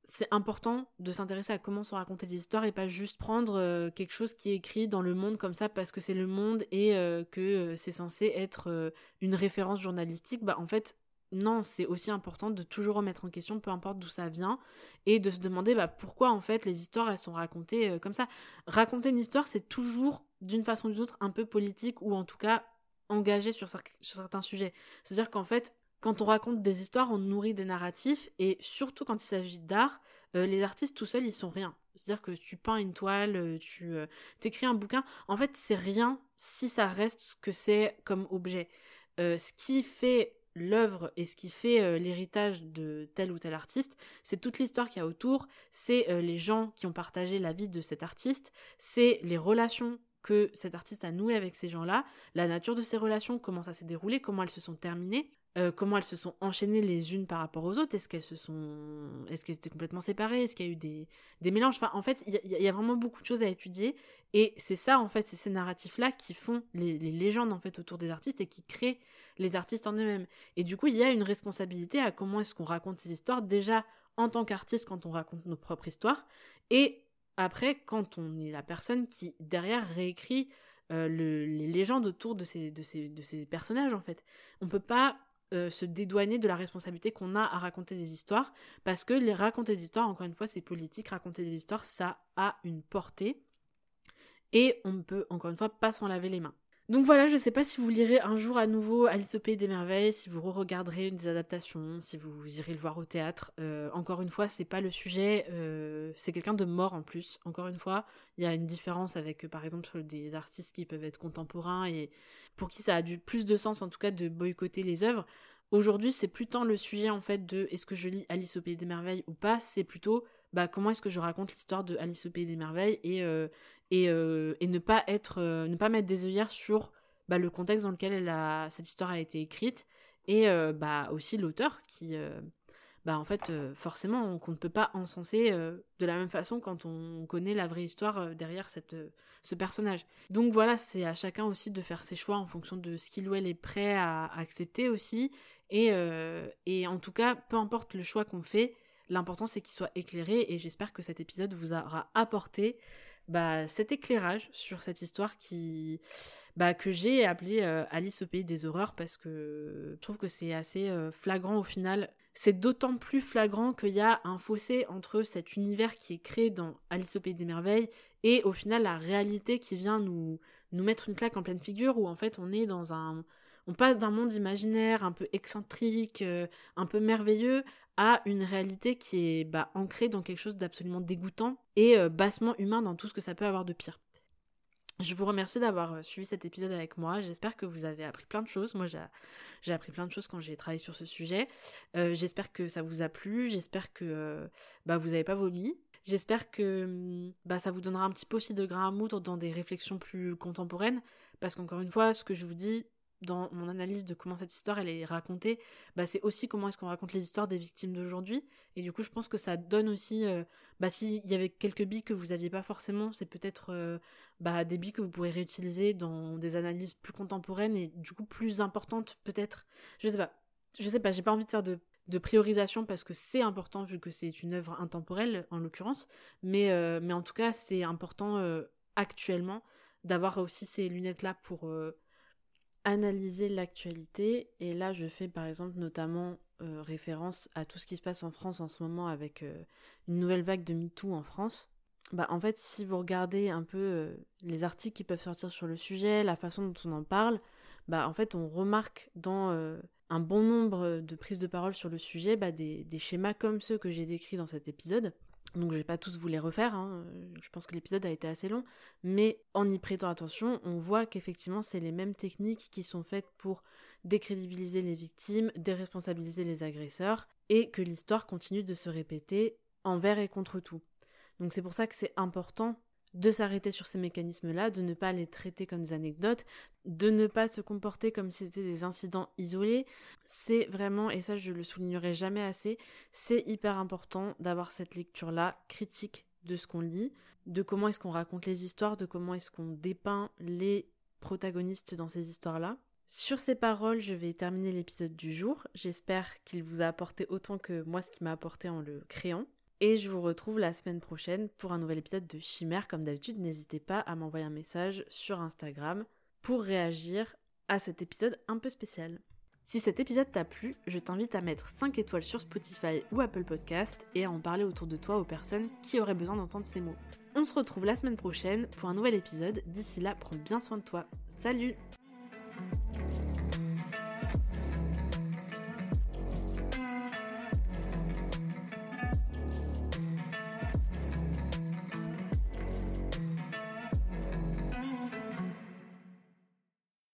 c'est important de s'intéresser à comment sont racontées des histoires et pas juste prendre euh, quelque chose qui est écrit dans le monde comme ça parce que c'est le monde et que c'est censé être une référence journalistique. Bah en fait, non, c'est aussi important de toujours remettre en question, peu importe d'où ça vient, et de se demander bah, pourquoi en fait les histoires elles sont racontées euh, comme ça. Raconter une histoire, c'est toujours d'une façon ou d'une autre un peu politique ou en tout cas engagé sur, certains sujets. C'est-à-dire qu'en fait, quand on raconte des histoires, on nourrit des narratifs et surtout quand il s'agit d'art, euh, les artistes tout seuls ils sont rien. C'est-à-dire que tu peins une toile, euh, tu écris un bouquin, en fait c'est rien si ça reste ce que c'est comme objet. ce qui fait l'œuvre et ce qui fait euh, l'héritage de tel ou tel artiste, c'est toute l'histoire qu'il y a autour, c'est euh, les gens qui ont partagé la vie de cet artiste, c'est les relations que cet artiste a nouées avec ces gens-là, la nature de ces relations, comment ça s'est déroulé, comment elles se sont terminées, euh, comment elles se sont enchaînées les unes par rapport aux autres, est-ce qu'elles se sont, est-ce qu'elles étaient complètement séparées, est-ce qu'il y a eu des, mélanges, enfin en fait il y, a vraiment beaucoup de choses à étudier et c'est ça en fait, c'est ces narratifs-là qui font les, légendes en fait autour des artistes et qui créent les artistes en eux-mêmes. Et du coup il y a une responsabilité à comment est-ce qu'on raconte ces histoires déjà en tant qu'artiste quand on raconte nos propres histoires et après quand on est la personne qui derrière réécrit euh, les légendes autour de ces personnages en fait. On peut pas euh, se dédouaner de la responsabilité qu'on a à raconter des histoires, parce que les raconter des histoires, encore une fois, c'est politique, raconter des histoires, ça a une portée, et on ne peut, encore une fois, pas s'en laver les mains. Donc voilà, je sais pas si vous lirez un jour à nouveau Alice au Pays des Merveilles, si vous re-regarderez une des adaptations, si vous irez le voir au théâtre. Euh, encore une fois, c'est pas le sujet, euh, c'est quelqu'un de mort en plus. Encore une fois, il y a une différence avec euh, par exemple des artistes qui peuvent être contemporains et pour qui ça a du plus de sens en tout cas de boycotter les œuvres. Aujourd'hui, c'est plus tant le sujet en fait de est-ce que je lis Alice au Pays des Merveilles ou pas, c'est plutôt bah, comment est-ce que je raconte l'histoire de Alice au Pays des Merveilles et, et, euh, et, ne pas être euh, ne pas mettre des œillères sur bah, le contexte dans lequel cette histoire a été écrite et bah, aussi l'auteur qui bah en fait forcément on, ne peut pas encenser de la même façon quand on connaît la vraie histoire derrière cette, ce personnage. Donc voilà, c'est à chacun aussi de faire ses choix en fonction de ce qu'il ou elle est prêt à, à accepter aussi et, et en tout cas peu importe le choix qu'on fait L'important c'est qu'il soit éclairé et j'espère que cet épisode vous aura apporté bah, cet éclairage sur cette histoire qui, bah, que j'ai appelé Alice au pays des horreurs parce que je trouve que c'est assez flagrant au final. C'est d'autant plus flagrant qu'il y a un fossé entre cet univers qui est créé dans Alice au pays des merveilles et au final la réalité qui vient nous, nous mettre une claque en pleine figure où en fait on est dans un on passe d'un monde imaginaire un peu excentrique, euh, un peu merveilleux, à une réalité qui est bah, ancrée dans quelque chose d'absolument dégoûtant et euh, bassement humain dans tout ce que ça peut avoir de pire. Je vous remercie d'avoir euh, suivi cet épisode avec moi. J'espère que vous avez appris plein de choses. Moi, j'ai appris plein de choses quand j'ai travaillé sur ce sujet. J'espère que ça vous a plu. J'espère que bah, vous n'avez pas vomi. J'espère que hum, bah, ça vous donnera un petit peu aussi de grain à moudre dans des réflexions plus contemporaines. Parce qu'encore une fois, ce que je vous dis, dans mon analyse de comment cette histoire elle est racontée, bah, c'est aussi comment est-ce qu'on raconte les histoires des victimes d'aujourd'hui. Et du coup, je pense que ça donne aussi, euh, bah, s'il y avait quelques billes que vous aviez pas forcément, c'est peut-être euh, bah, des billes que vous pourrez réutiliser dans des analyses plus contemporaines et du coup plus importantes peut-être. Je sais pas, je sais pas, j'ai pas envie de faire de, priorisation parce que c'est important vu que c'est une œuvre intemporelle en l'occurrence, mais, euh, mais en tout cas c'est important actuellement d'avoir aussi ces lunettes là pour analyser l'actualité. Et là, je fais par exemple notamment euh, référence à tout ce qui se passe en France en ce moment avec euh, une nouvelle vague de MeToo en France. Bah, en fait, si vous regardez un peu euh, les articles qui peuvent sortir sur le sujet, la façon dont on en parle, bah, en fait, on remarque dans un bon nombre de prises de parole sur le sujet bah, des, des schémas comme ceux que j'ai décrits dans cet épisode. Donc je vais pas tous vous refaire, hein. je pense que l'épisode a été assez long, mais en y prêtant attention, on voit qu'effectivement c'est les mêmes techniques qui sont faites pour décrédibiliser les victimes, déresponsabiliser les agresseurs, et que l'histoire continue de se répéter envers et contre tout. Donc c'est pour ça que c'est important de s'arrêter sur ces mécanismes-là, de ne pas les traiter comme des anecdotes, de ne pas se comporter comme si c'était des incidents isolés. C'est vraiment, et ça je le soulignerai jamais assez, c'est hyper important d'avoir cette lecture-là critique de ce qu'on lit, de comment est-ce qu'on raconte les histoires, de comment est-ce qu'on dépeint les protagonistes dans ces histoires-là. Sur ces paroles, je vais terminer l'épisode du jour. J'espère qu'il vous a apporté autant que moi ce qui m'a apporté en le créant. Et je vous retrouve la semaine prochaine pour un nouvel épisode de Chimère. Comme d'habitude, n'hésitez pas à m'envoyer un message sur Instagram pour réagir à cet épisode un peu spécial. Si cet épisode t'a plu, je t'invite à mettre 5 étoiles sur Spotify ou Apple Podcast et à en parler autour de toi aux personnes qui auraient besoin d'entendre ces mots. On se retrouve la semaine prochaine pour un nouvel épisode. D'ici là, prends bien soin de toi. Salut